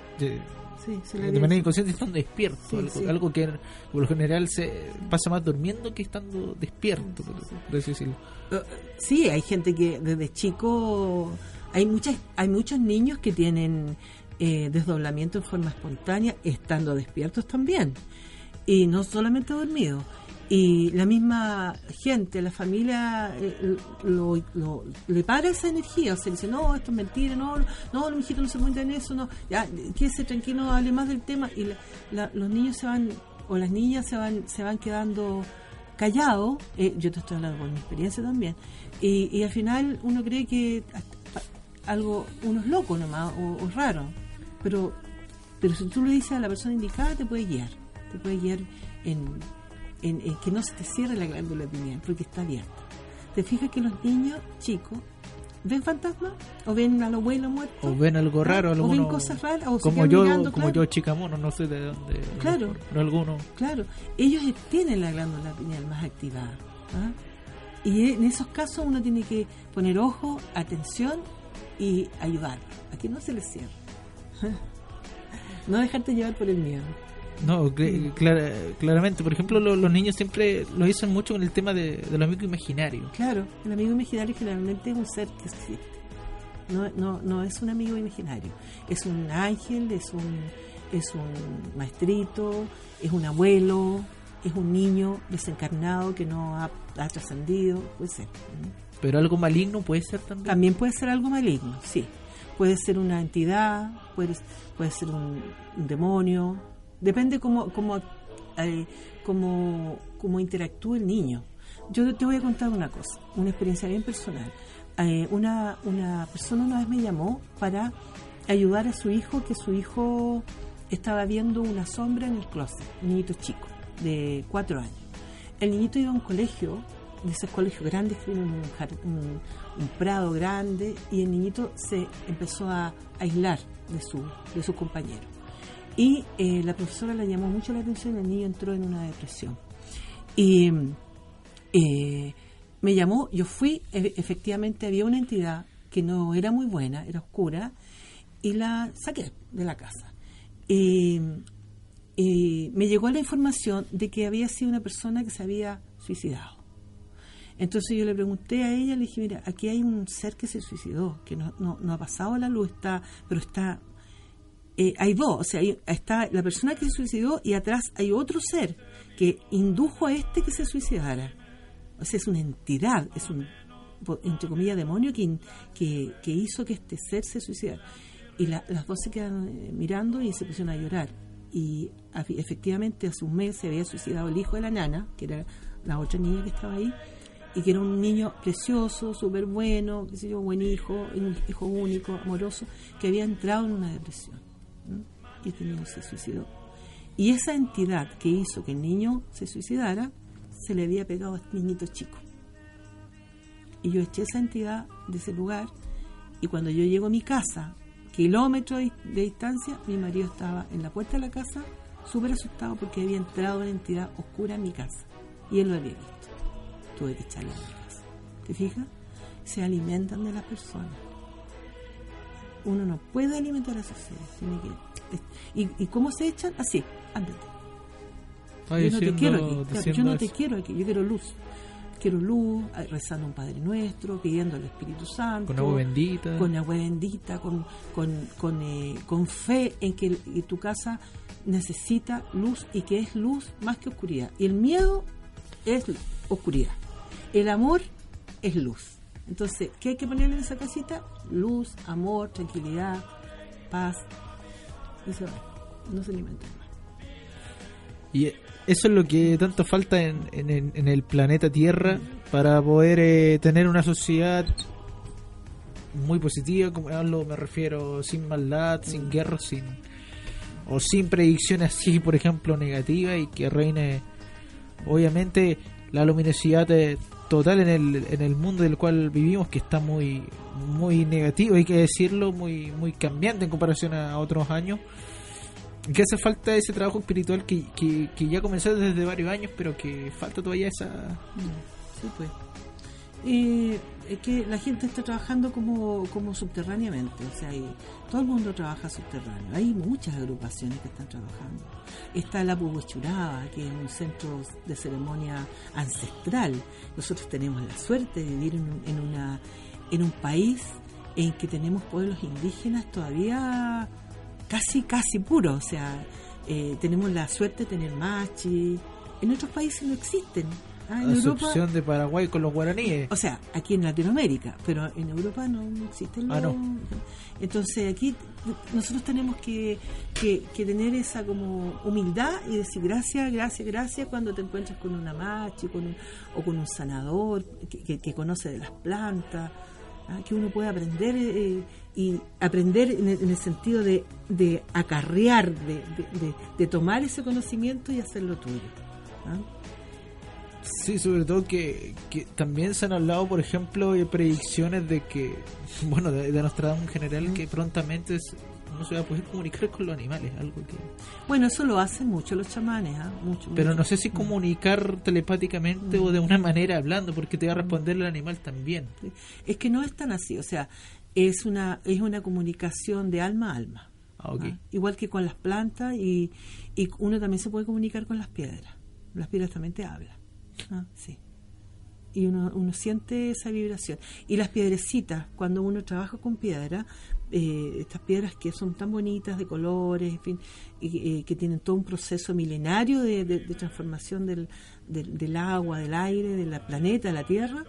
de manera inconsciente estando despierto, algo, que por lo general se pasa más durmiendo que estando despierto, por, uh, Sí, hay gente que desde chico hay muchas hay muchos niños que tienen eh, desdoblamiento en forma espontánea estando despiertos también. Y no solamente dormidos y la misma gente, la familia eh, lo, le para esa energía, o sea, dice, no, esto es mentira, no, no, mi hijito no se cuenta en eso, no, ya, quédese tranquilo, hable más del tema, y los niños se van, o las niñas se van, se van quedando callados, eh, yo te estoy hablando por mi experiencia también, y, al final uno cree que algo, uno es loco nomás, o, o raro, pero, pero si tú le dices a la persona indicada, te puede guiar, te puede guiar en en, que no se te cierre la glándula pineal porque está abierta. ¿Te fijas que los niños chicos ven fantasmas o ven a la abuela muerto o ven algo raro o ven cosas raras o como yo como yo chica mono no sé de dónde claro. no alguno. Claro. Ellos tienen la glándula pineal más activada ¿ah? y en esos casos uno tiene que poner ojo atención y ayudar a que no se les cierre. No dejarte llevar por el miedo no, claramente. Por ejemplo, los niños siempre lo dicen mucho con el tema de, del amigo imaginario. Claro, el amigo imaginario generalmente es un ser que existe. No, no, no es un amigo imaginario. Es un ángel, es un, es un maestrito, es un abuelo, es un niño desencarnado que no ha, trascendido. Puede ser. Pero algo maligno puede ser también. También puede ser algo maligno, sí. Puede ser una entidad, puede, puede ser un demonio, Depende cómo, cómo, eh, cómo, cómo interactúe el niño. Yo te voy a contar una cosa, una experiencia bien personal. Eh, una, una persona una vez me llamó para ayudar a su hijo, que su hijo estaba viendo una sombra en el closet, un niñito chico, de cuatro años. El niñito iba a un colegio, de esos colegios grandes que tienen un, un, prado grande, y el niñito se empezó a aislar de su, de sus compañeros. Y eh, la profesora le llamó mucho la atención y el niño entró en una depresión. Y eh, me llamó, yo fui, e, efectivamente había una entidad que no era muy buena, era oscura, y la saqué de la casa. Y, me llegó la información de que había sido una persona que se había suicidado. Entonces yo le pregunté a ella, le dije, mira, aquí hay un ser que se suicidó, que no, no, no ha pasado la luz, está, pero está eh, hay dos, o sea, está la persona que se suicidó y atrás hay otro ser que indujo a este que se suicidara. O sea, es una entidad, es un, entre comillas, demonio que, que, hizo que este ser se suicidara. Y las dos se quedan eh, mirando y se pusieron a llorar. Y efectivamente hace un mes se había suicidado el hijo de la nana, que era la otra niña que estaba ahí, y que era un niño precioso, súper bueno, qué sé yo, buen hijo, un hijo único, amoroso, que había entrado en una depresión y este niño se suicidó. Y esa entidad que hizo que el niño se suicidara, se le había pegado a este niñito chico. Y yo eché esa entidad de ese lugar y cuando yo llego a mi casa, kilómetros de distancia, mi marido estaba en la puerta de la casa súper asustado porque había entrado una entidad oscura en mi casa y él lo había visto. Tuve que echarle a mi casa. ¿Te fijas? Se alimentan de las personas. Uno no puede alimentar a esos seres, tiene que ¿Y, cómo se echan? Así, ándate. yo no te quiero aquí, yo no te quiero aquí, yo quiero luz. Quiero luz, rezando un Padre Nuestro, pidiendo al Espíritu Santo. Con agua bendita. Con agua bendita, con, con, con, eh, con fe en que, tu casa necesita luz y que es luz más que oscuridad. Y el miedo es oscuridad. El amor es luz. Entonces, ¿qué hay que ponerle en esa casita? Luz, amor, tranquilidad, paz. Y se va. No se alimenta más. Y eso es lo que tanto falta en, en, en el planeta Tierra para poder eh, tener una sociedad muy positiva, como hablo, me refiero, sin maldad, sin guerra, sin o sin predicciones así, por ejemplo, negativas y que reine, obviamente, la luminosidad eh, total en el, en el mundo del cual vivimos, que está muy muy negativo, hay que decirlo, muy muy cambiante en comparación a otros años. Que hace falta ese trabajo espiritual que, que, que ya comenzó desde varios años, pero que falta todavía esa... Sí, pues. Eh, es que la gente está trabajando como, como subterráneamente, o sea, todo el mundo trabaja subterráneo. Hay muchas agrupaciones que están trabajando. Está la Puguechuraba, que es un centro de ceremonia ancestral. Nosotros tenemos la suerte de vivir en, en una, en un país en que tenemos pueblos indígenas todavía casi, casi puros, o sea, eh, tenemos la suerte de tener machi. En otros países no existen. Ah, en Europa, de Paraguay con los guaraníes. o sea, aquí en Latinoamérica, pero en Europa no, no existen Ah, no. Entonces aquí nosotros tenemos que, que, que tener esa como humildad y decir gracias, gracias, gracias cuando te encuentras con una machi con un- o con un sanador que, que- que conoce de las plantas, ¿ah? que uno puede aprender eh, y aprender en el, en el sentido de, de acarrear, de, de- de- de tomar ese conocimiento y hacerlo tuyo. ¿ah? Sí, sobre todo que, que también se han hablado, por ejemplo, de predicciones de que, bueno, de, de Nostradamus en general, que prontamente es- no se va a poder comunicar con los animales, algo que... Bueno, eso lo hacen mucho los chamanes, mucho, Pero mucho. no sé si comunicar telepáticamente o de una manera hablando, porque te va a responder el animal también. Es que no es tan así, o sea, es una es una comunicación de alma a alma. Ah. ¿ah? Igual que con las plantas y, y uno también se puede comunicar con las piedras. Las piedras también te hablan. ¿Ah? Sí. Y uno, uno siente esa vibración. Y las piedrecitas, cuando uno trabaja con piedra, eh, estas piedras que son tan bonitas, de colores, en fin, y, que tienen todo un proceso milenario de, transformación del, del, agua, del aire, del planeta, la Tierra,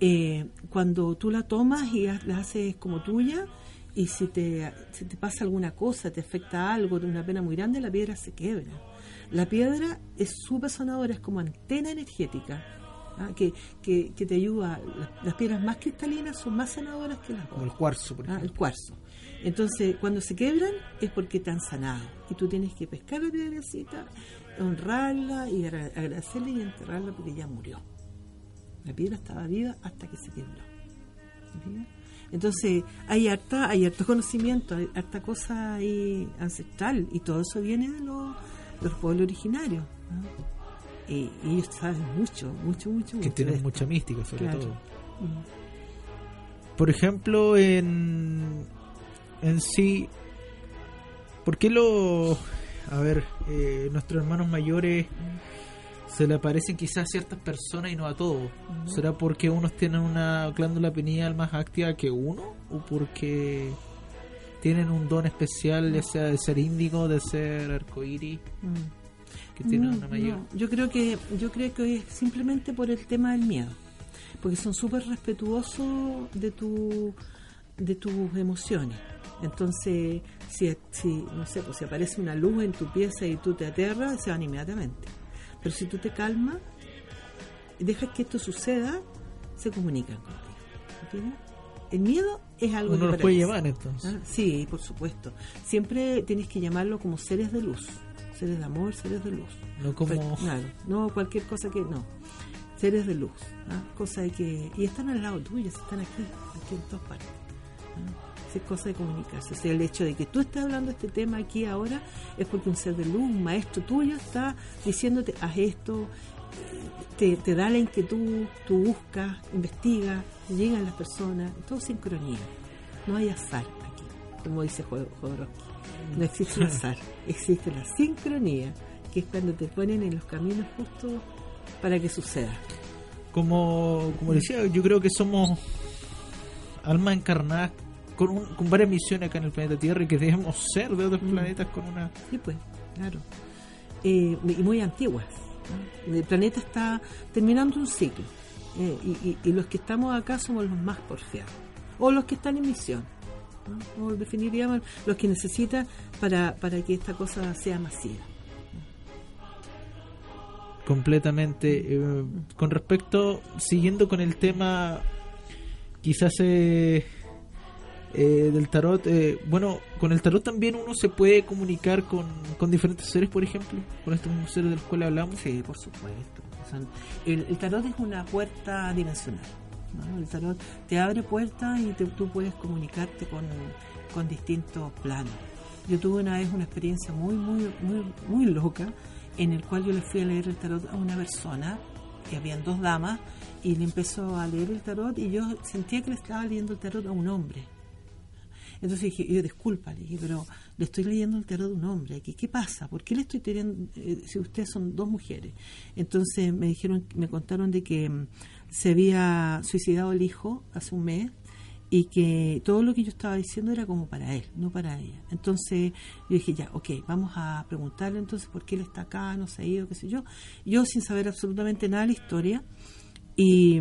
eh, cuando tú la tomas y ha- la haces como tuya, y si te, pasa alguna cosa, te afecta algo, una pena muy grande, la piedra se quiebra. La piedra es súper sonadora, es como antena energética, ¿ah? que, que, que te ayuda. Las, las piedras más cristalinas son más sanadoras que las Como el otras. cuarzo, por Ah, ejemplo. el cuarzo. Entonces, cuando se quebran es porque te han sanado. Y tú tienes que pescar la piedrecita, honrarla y agra- agradecerle y enterrarla porque ya murió. La piedra estaba viva hasta que se quebró. Entonces, hay harta, hay harto conocimiento, hay harta cosa ahí ancestral y todo eso viene de los, los pueblos originarios. ¿no? Y, y ellos saben mucho, mucho, mucho, que mucho tienen mucha mística, sobre Claro. todo. Mm. Por ejemplo, en, en sí, ¿por qué los, a ver, eh, nuestros hermanos mayores se le aparecen quizás a ciertas personas y no a todos? ¿Será porque unos tienen una glándula pineal más activa que uno? ¿O porque tienen un don especial, ya sea de ser índigo, de ser arcoíris, Mm. que tienen No, una mayor... no. Yo creo que yo creo que es simplemente por el tema del miedo, porque son súper respetuosos de tu de tus emociones. Entonces, si, si no sé, pues si aparece una luz en tu pieza y tú te aterras, se van inmediatamente. Pero si tú te calmas y dejas que esto suceda, se comunican contigo. ¿Entiendes? El miedo es algo Uno que los puede llevar entonces. Ah, Sí, por supuesto. Siempre tienes que llamarlo como seres de luz, seres de amor, seres de luz. No como... Pues, Claro, no cualquier cosa que no. Seres de luz, ¿ah? cosa de que y están al lado tuyo, están aquí, aquí en todas partes. ¿ah? Es cosa de comunicarse. O sea, el hecho de que tú estés hablando de este tema aquí ahora es porque un ser de luz, un maestro tuyo, está diciéndote haz esto, te, te da la inquietud, tú buscas, investigas, llegan las personas, todo sincronía. No hay azar aquí, como dice Jod- Jodorowsky. No existe el azar, existe la sincronía, que es cuando te ponen en los caminos justos para que suceda. como, como decía, yo creo que somos almas encarnadas con, un- con varias misiones acá en el planeta Tierra y que debemos ser de otros Mm. planetas con una... Sí, pues, claro. Eh, y muy antiguas. El planeta está terminando un ciclo. Eh, y, los que estamos acá somos los más porfiados. O los que están en misión. O definitivamente los que necesitan para, para que esta cosa sea masiva. Completamente. Eh, con respecto, siguiendo con el tema, quizás eh, eh, del tarot, bueno, con el tarot también uno se puede comunicar con, con diferentes seres, por ejemplo, con estos seres de los cuales hablamos. Sí, por supuesto. el, tarot es una puerta dimensional. El tarot te abre puertas y tú puedes comunicarte con, con distintos planos. Yo tuve una vez una experiencia muy, muy, muy, muy loca en el cual yo le fui a leer el tarot a una persona, que habían dos damas, y le empezó a leer el tarot y yo sentía que le estaba leyendo el tarot a un hombre. Entonces dije, yo disculpa, le dije, pero le estoy leyendo el tarot a un hombre aquí. ¿Qué pasa? ¿Por qué le estoy teniendo, eh, si ustedes son dos mujeres? Entonces me dijeron, me contaron de que mm, se había suicidado el hijo hace un mes y que todo lo que yo estaba diciendo era como para él, no para ella. Entonces yo dije, ya, ok, vamos a preguntarle entonces por qué él está acá, no se ha ido, qué sé yo. Yo sin saber absolutamente nada de la historia y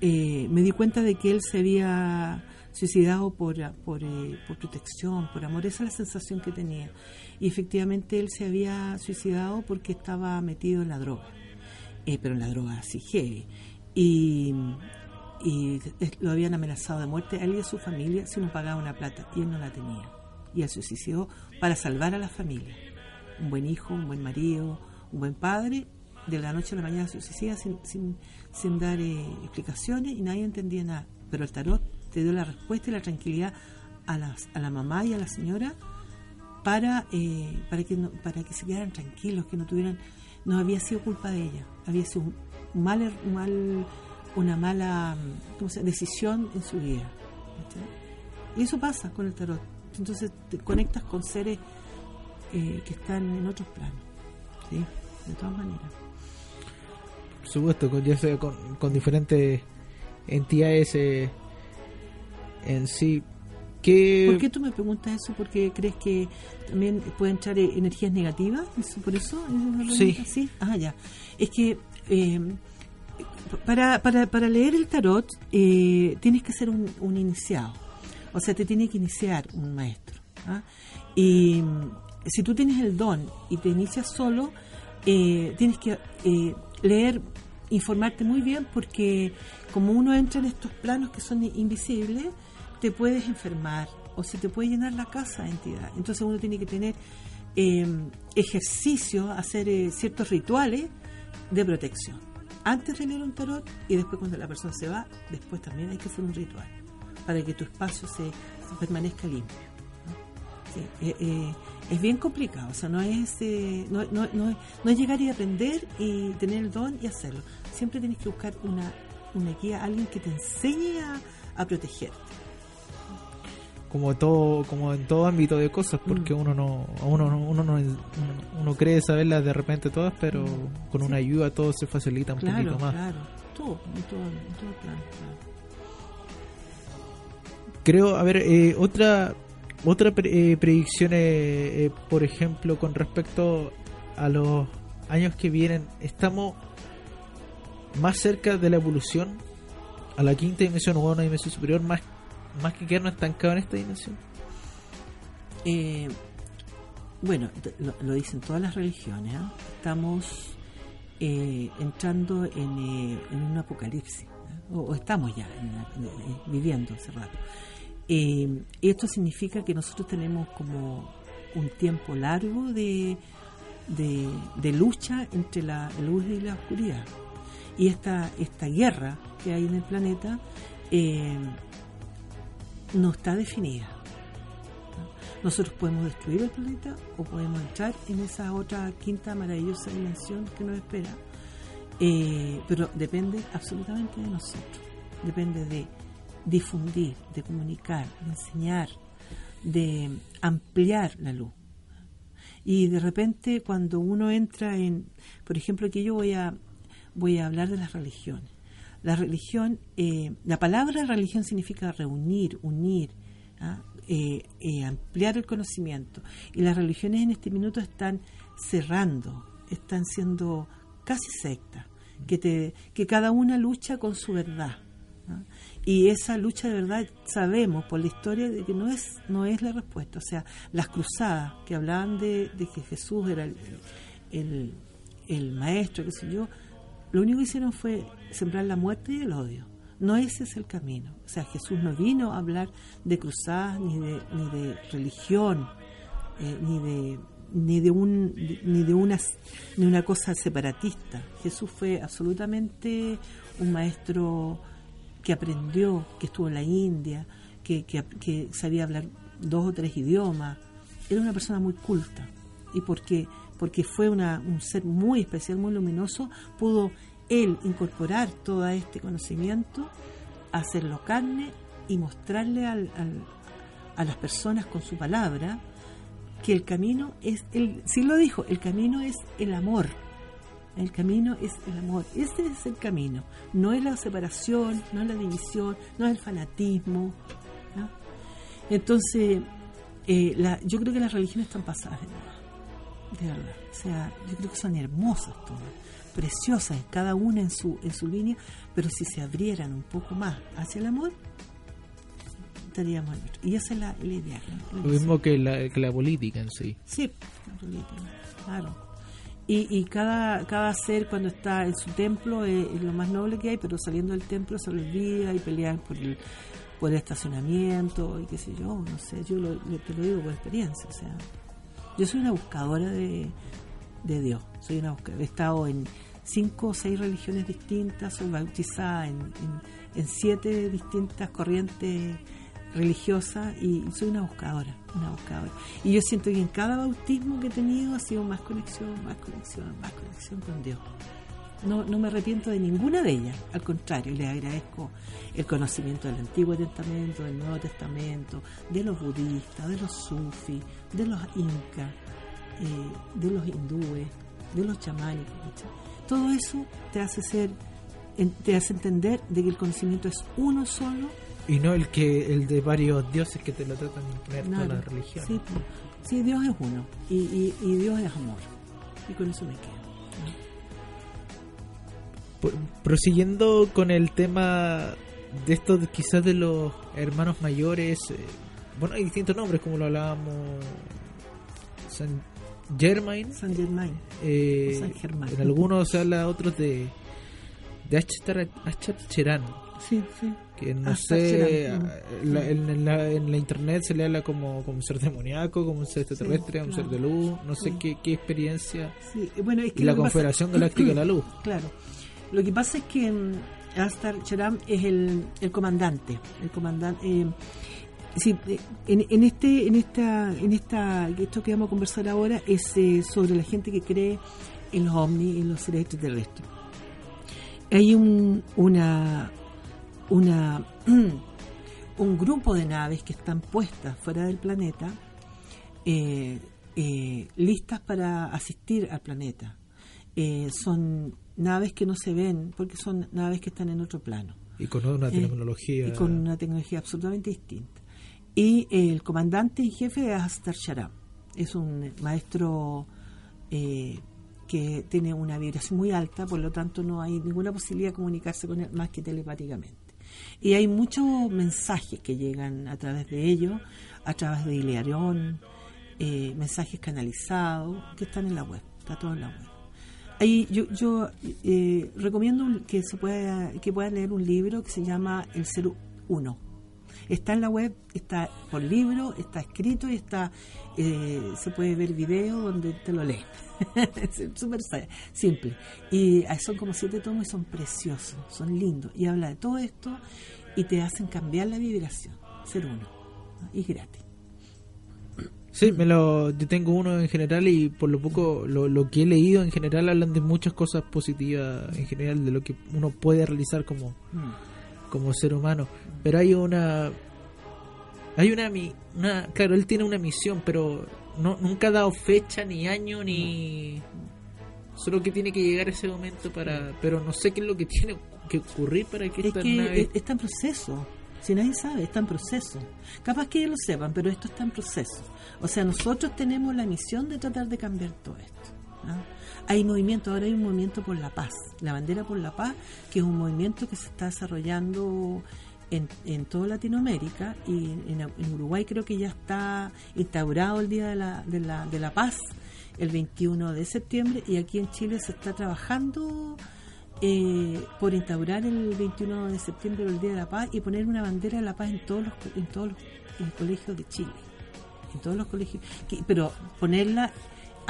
eh, me di cuenta de que él se había suicidado por, por, eh, por, protección, por amor, esa es la sensación que tenía. Y efectivamente él se había suicidado porque estaba metido en la droga, eh, pero en la droga así heavy. Y lo habían amenazado de muerte a él y a su familia si no pagaba una plata y él no la tenía. Y él se suicidó para salvar a la familia. Un buen hijo, un buen marido, un buen padre, de la noche a la mañana se suicida sin, sin, dar eh, explicaciones y nadie entendía nada. Pero el tarot te dio la respuesta y la tranquilidad a, las, a la mamá y a la señora para, eh, para, que para que se quedaran tranquilos, que no tuvieran, no había sido culpa de ella, había sido un mal, un mal una mala decisión en su vida. Y eso pasa con el tarot. Entonces te conectas con seres eh, que están en otros planos. ¿sí? De todas maneras. Por supuesto, con, ya sea con, diferentes entidades eh, en sí. ¿Qué... ¿Por qué tú me preguntas eso? ¿Porque crees que también pueden entrar eh, energías negativas? ¿Por eso? Sí. ¿Sí? Ah, ya. Es que para, para, para leer el tarot eh, tienes que ser un, iniciado. O sea, te tiene que iniciar un maestro. ¿ah? Y mm, si tú tienes el don y te inicias solo, eh, tienes que eh, leer, informarte muy bien, porque como uno entra en estos planos que son invisibles, te puedes enfermar o se te puede llenar la casa de entidad. Entonces uno tiene que tener ejercicios, hacer ciertos rituales de protección antes de leer un tarot y después cuando la persona se va, después también hay que hacer un ritual para que tu espacio se, permanezca limpio. Eh, eh, es bien complicado, o sea, no es, eh, no, no, no, no, es llegar y aprender y tener el don y hacerlo. Siempre tienes que buscar una, una guía, alguien que te enseñe a protegerte como todo como en todo ámbito de cosas porque mm. uno no uno uno no uno, cree saberlas de repente todas pero mm. con una ayuda todo se facilita un poquito más. claro. Todo todo, todo creo a ver eh, otra otra eh, predicción eh, por ejemplo con respecto a los años que vienen. Estamos más cerca de la evolución a la quinta dimensión o a una dimensión superior más más que quedarnos estancados en esta dimensión? Eh, bueno, lo, dicen todas las religiones. ¿ah? Estamos eh, entrando en, eh, un apocalipsis, o, estamos ya viviendo hace rato. esto significa que nosotros tenemos como un tiempo largo de, de, lucha entre la luz y la oscuridad. Y esta, esta guerra que hay en el planeta no está definida. Nosotros podemos destruir el planeta o podemos entrar en esa otra quinta maravillosa dimensión que nos espera. Eh, pero depende absolutamente de nosotros. Depende de difundir, de comunicar, de enseñar, de ampliar la luz. Y de repente cuando uno entra en, por ejemplo, aquí yo voy a, voy a hablar de las religiones. La religión, eh, la palabra religión significa reunir, unir, ¿ah? eh, eh, ampliar el conocimiento. Y las religiones en este minuto están cerrando, están siendo casi secta, que, que cada una lucha con su verdad. Y esa lucha de verdad sabemos por la historia de que no es, no es la respuesta. O sea, las cruzadas que hablaban de, que Jesús era el, el, maestro, qué sé yo, lo único que hicieron fue sembrar la muerte y el odio. No ese es el camino. O sea, Jesús no vino a hablar de cruzadas ni de, ni de religión, eh, ni de ni de un ni de una ni una cosa separatista. Jesús fue absolutamente un maestro que aprendió, que estuvo en la India, que, que, sabía hablar dos o tres idiomas. Era una persona muy culta y porque, porque fue un ser muy especial, muy luminoso, pudo él incorporar todo este conocimiento, hacerlo carne y mostrarle al, a las personas con su palabra que el camino es, el, sí lo dijo, el camino es el amor el camino es el amor. Ese es el camino. No es la separación, no es la división, no es el fanatismo. Entonces, eh, yo creo que las religiones están pasadas de verdad. O sea, yo creo que son hermosas todas, preciosas, cada una en su, en su línea, pero si se abrieran un poco más hacia el amor, estaríamos en Y esa es la, idea. Lo mismo que la, que la política en sí. Sí, la política, claro y, cada, cada ser cuando está en su templo es, lo más noble que hay, pero saliendo del templo se olvida y pelean por el, por el estacionamiento y qué sé yo, no sé, yo lo, te lo digo por experiencia, o sea, yo soy una buscadora de, de Dios, soy una he estado en cinco o seis religiones distintas, soy bautizada en, en siete distintas corrientes religiosa y soy una buscadora, una buscadora. Y yo siento que en cada bautismo que he tenido ha sido más conexión, más conexión, más conexión con Dios. No, no me arrepiento de ninguna de ellas, al contrario, le agradezco el conocimiento del Antiguo Testamento, del Nuevo Testamento, de los budistas, de los sufis, de los incas, eh, de los hindúes, de los chamánicos. Todo eso te hace ser, te hace entender de que el conocimiento es uno solo y no el que el de varios dioses que te lo tratan de imponer toda la religión. Sí, Dios es uno y, y, Dios es amor. Y con eso me quedo. Prosiguiendo con el tema de esto, quizás de los hermanos mayores, eh, bueno, hay distintos nombres como lo hablábamos. San Germain. San Germain. Eh, San Germain. En algunos se habla otros de, de Achacherán. Sí, sí que no sé, en, la, internet se le habla como, como un ser demoníaco, como un ser extraterrestre, un ser de luz, no sé qué, qué experiencia. Bueno, es que y la Confederación Galáctica de la Luz. Claro. Lo que pasa es que mm, Astar Charam es el, el comandante, el comandante. Eh, sí, eh, en, este, en esta, en esta, esto que vamos a conversar ahora es eh, sobre la gente que cree en los ovnis en los seres extraterrestres. Hay un, una, una, un grupo de naves que están puestas fuera del planeta, listas para asistir al planeta. Son naves que no se ven porque son naves que están en otro plano. Y con una tecnología. y con una tecnología absolutamente distinta. Y el comandante y jefe es Astar Sharam. Es un maestro que tiene una vibración muy alta, por lo tanto no hay ninguna posibilidad de comunicarse con él más que telepáticamente. Y hay muchos mensajes que llegan a través de ellos, a través de Ilearión, eh, mensajes canalizados que están en la web, está todo en la web. Ahí yo, yo eh, recomiendo que se pueda que puedan leer un libro que se llama El Ser Uno. Está en la web, está por libro, está escrito y está eh, se puede ver video donde te lo lees. es súper simple. Y son como siete tomos y son preciosos, son lindos. Y habla de todo esto y te hacen cambiar la vibración, ser uno. Y gratis. Sí, me lo, yo tengo uno en general y por lo poco lo, lo que he leído en general hablan de muchas cosas positivas en general de lo que uno puede realizar como, como ser humano. Pero hay una hay una, una claro, él tiene una misión, pero no, nunca ha dado fecha, ni año, ni... Solo que tiene que llegar ese momento para... Pero no sé qué es lo que tiene que ocurrir para que es que está en proceso. Si nadie sabe, está en proceso. Capaz que ellos lo sepan, pero esto está en proceso. O sea, nosotros tenemos la misión de tratar de cambiar todo esto. ¿ah? Hay movimiento, ahora hay un movimiento por la paz, la bandera por la paz, que es un movimiento que se está desarrollando en, en toda Latinoamérica y en, Uruguay creo que ya está instaurado el Día de la, de la, de la Paz el 21 de septiembre y aquí en Chile se está trabajando eh, por instaurar el 21 de septiembre el Día de la Paz y poner una bandera de la paz en todos los, en todos los colegios de Chile. En todos los colegios. pero ponerla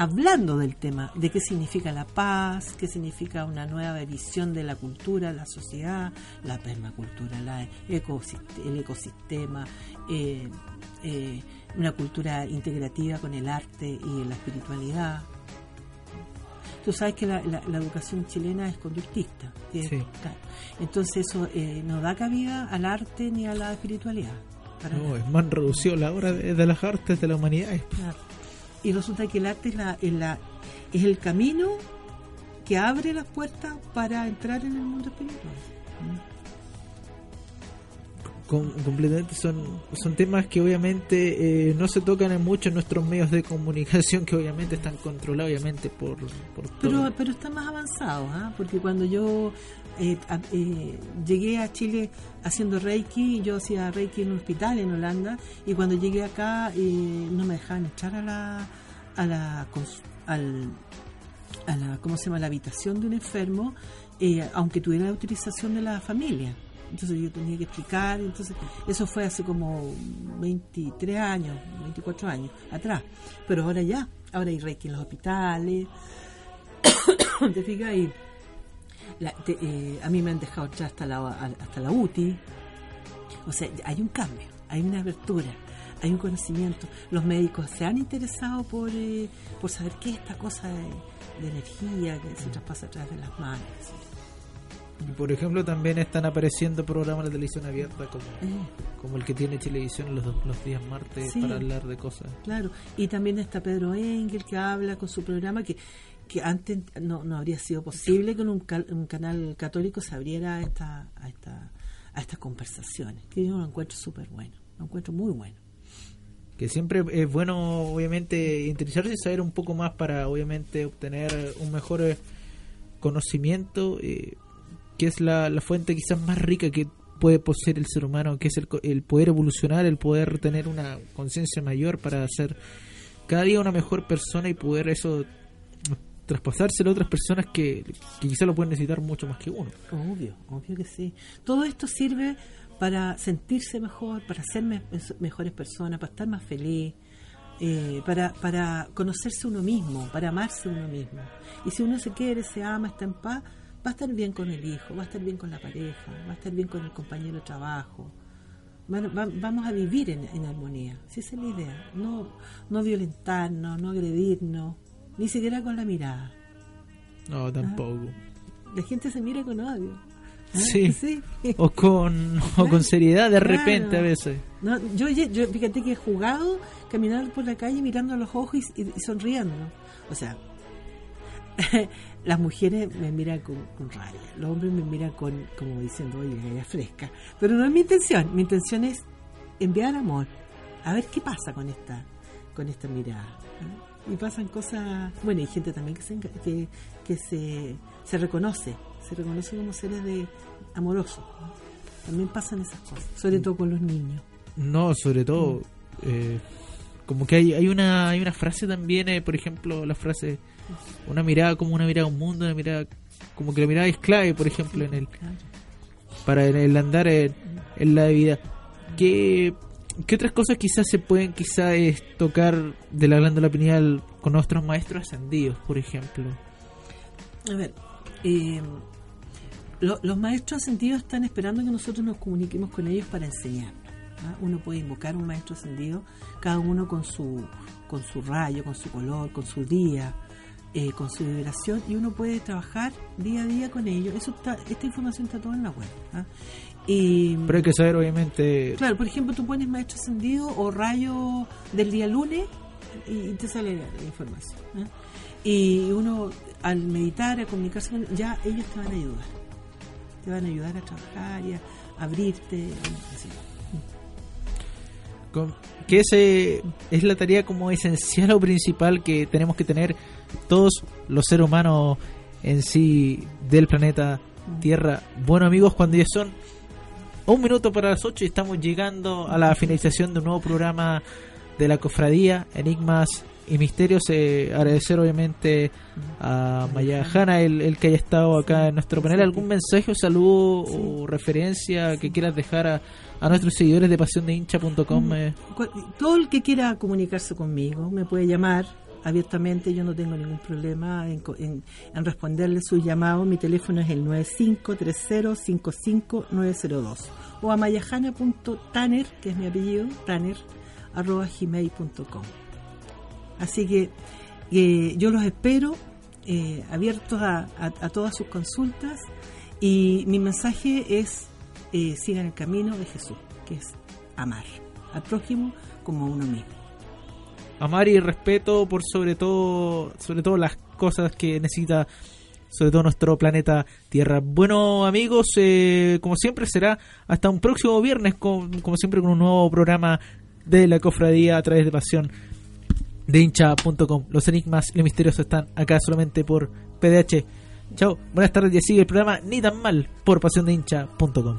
hablando del tema, de qué significa la paz, qué significa una nueva visión de la cultura, la sociedad, la permacultura, la el ecosistema, eh, eh, una cultura integrativa con el arte y la espiritualidad. Tú sabes que la, educación chilena es conductista. Entonces eso eh, no da cabida al arte ni a la espiritualidad. no, es más reducido la obra de, las artes de la humanidad. Y resulta que el arte es, la, es, la, es el camino que abre las puertas para entrar en el mundo espiritual completamente son, son temas que obviamente eh, no se tocan en muchos nuestros medios de comunicación que obviamente están controlados obviamente por, por pero pero están más avanzados ¿ah? porque cuando yo eh, eh, llegué a Chile haciendo Reiki yo hacía Reiki en un hospital en Holanda y cuando llegué acá no me dejaban entrar a la a la al, a la cómo se llama la habitación de un enfermo aunque tuviera la autorización de la familia entonces yo tenía que explicar, entonces eso fue hace como 23 años, 24 años atrás, pero ahora ya, ahora hay reiki en los hospitales, te fijas, y eh, a mí me han dejado ya hasta la, hasta la UTI, o sea, hay un cambio, hay una abertura, hay un conocimiento, los médicos se han interesado por, eh, por saber qué es esta cosa de, de energía que se traspasa a través de las manos. Y por ejemplo también están apareciendo programas de televisión abierta como, como el que tiene televisión los, los días martes para hablar de cosas. Claro, y también está Pedro Engel que habla con su programa que, que antes no, no habría sido posible que un, un canal católico se abriera a, esta, a, esta, a estas conversaciones, que yo lo encuentro súper bueno, lo encuentro muy bueno. Que siempre es bueno obviamente interesarse y saber un poco más para obviamente obtener un mejor eh, conocimiento eh, que es la, fuente quizás más rica que puede poseer el ser humano, que es el, el poder evolucionar, el poder tener una conciencia mayor para ser cada día una mejor persona y poder eso traspasárselo a otras personas que, quizás lo pueden necesitar mucho más que uno. Obvio, obvio que sí. Todo esto sirve para sentirse mejor, para ser mejores personas, para estar más feliz, eh, para, para conocerse uno mismo, para amarse uno mismo. Y si uno se quiere, se ama, está en paz, va a estar bien con el hijo, va a estar bien con la pareja, va a estar bien con el compañero de trabajo. vamos a vivir en, armonía, si esa es la idea. No, no violentarnos, no agredirnos, ni siquiera con la mirada. No, tampoco. La gente se mira con odio. ¿Ah? Sí. O con, o con seriedad de repente a veces. No, yo, yo, fíjate que he jugado caminar por la calle mirando a los ojos y, y sonriendo. O sea, las mujeres me miran con, rabia, los hombres me miran con, como diciendo, oye, ella fresca. Pero no es mi intención, mi intención es enviar amor, a ver qué pasa con esta, con esta mirada. Y pasan cosas, bueno, hay gente también que se, que, que se, se reconoce, se reconoce como seres de amorosos. También pasan esas cosas, sobre todo con los niños. No, sobre todo, mm. eh, como que hay, hay, una, hay una frase también, eh, por ejemplo, la frase una mirada como una mirada a un mundo, una mirada como que la mirada es clave, por ejemplo, en el para el, andar en, la vida. ¿Qué, ¿Qué otras cosas quizás se pueden quizás tocar de la glándula pineal con nuestros maestros ascendidos, por ejemplo? A ver, eh, los maestros ascendidos están esperando que nosotros nos comuniquemos con ellos para enseñar. ¿ah? Uno puede invocar un maestro ascendido, cada uno con su, con su rayo, con su color, con su día, eh, con su vibración y uno puede trabajar día a día con ellos. Eso esta información está toda en la web. ¿ah? Y, Pero hay que saber, obviamente. Claro, por ejemplo, tú pones maestro ascendido o rayo del día lunes y te sale la, información. ¿ah? Y uno, al meditar, a comunicarse con ya ellos te van a ayudar. Te van a ayudar a trabajar y a abrirte. Que ese es la tarea como esencial o principal que tenemos que tener todos los seres humanos en sí del planeta Tierra. Bueno amigos, cuando ya son un minuto para las 8 y estamos llegando a la finalización de un nuevo programa de la cofradía Enigmas y Misterios. Eh, agradecer obviamente a Maya Hanna el, el, que haya estado acá en nuestro panel. ¿Algún mensaje o saludo o referencia que quieras dejar a, a nuestros seguidores de pasiondehincha.com? Mm, eh? Todo el que quiera comunicarse conmigo me puede llamar abiertamente, yo no tengo ningún problema en, en, en responderle su llamado. Mi teléfono es el 9530-55902 o a mayajana.tanner, que es mi apellido, tanner, arroba gmail.com. Así que eh, yo los espero eh, abiertos a, todas sus consultas y mi mensaje es eh, sigan el camino de Jesús, que es amar al prójimo como a uno mismo. Amar y respeto por sobre todo, sobre todo las cosas que necesita sobre todo nuestro planeta Tierra. Bueno amigos, eh, como siempre será hasta un próximo viernes, con, como siempre con un nuevo programa de la cofradía a través de pasión de hincha.com. Los enigmas y los misterios están acá solamente por PDH. Chao, buenas tardes y sigue el programa Ni tan mal por pasión de hincha.com.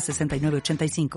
906985.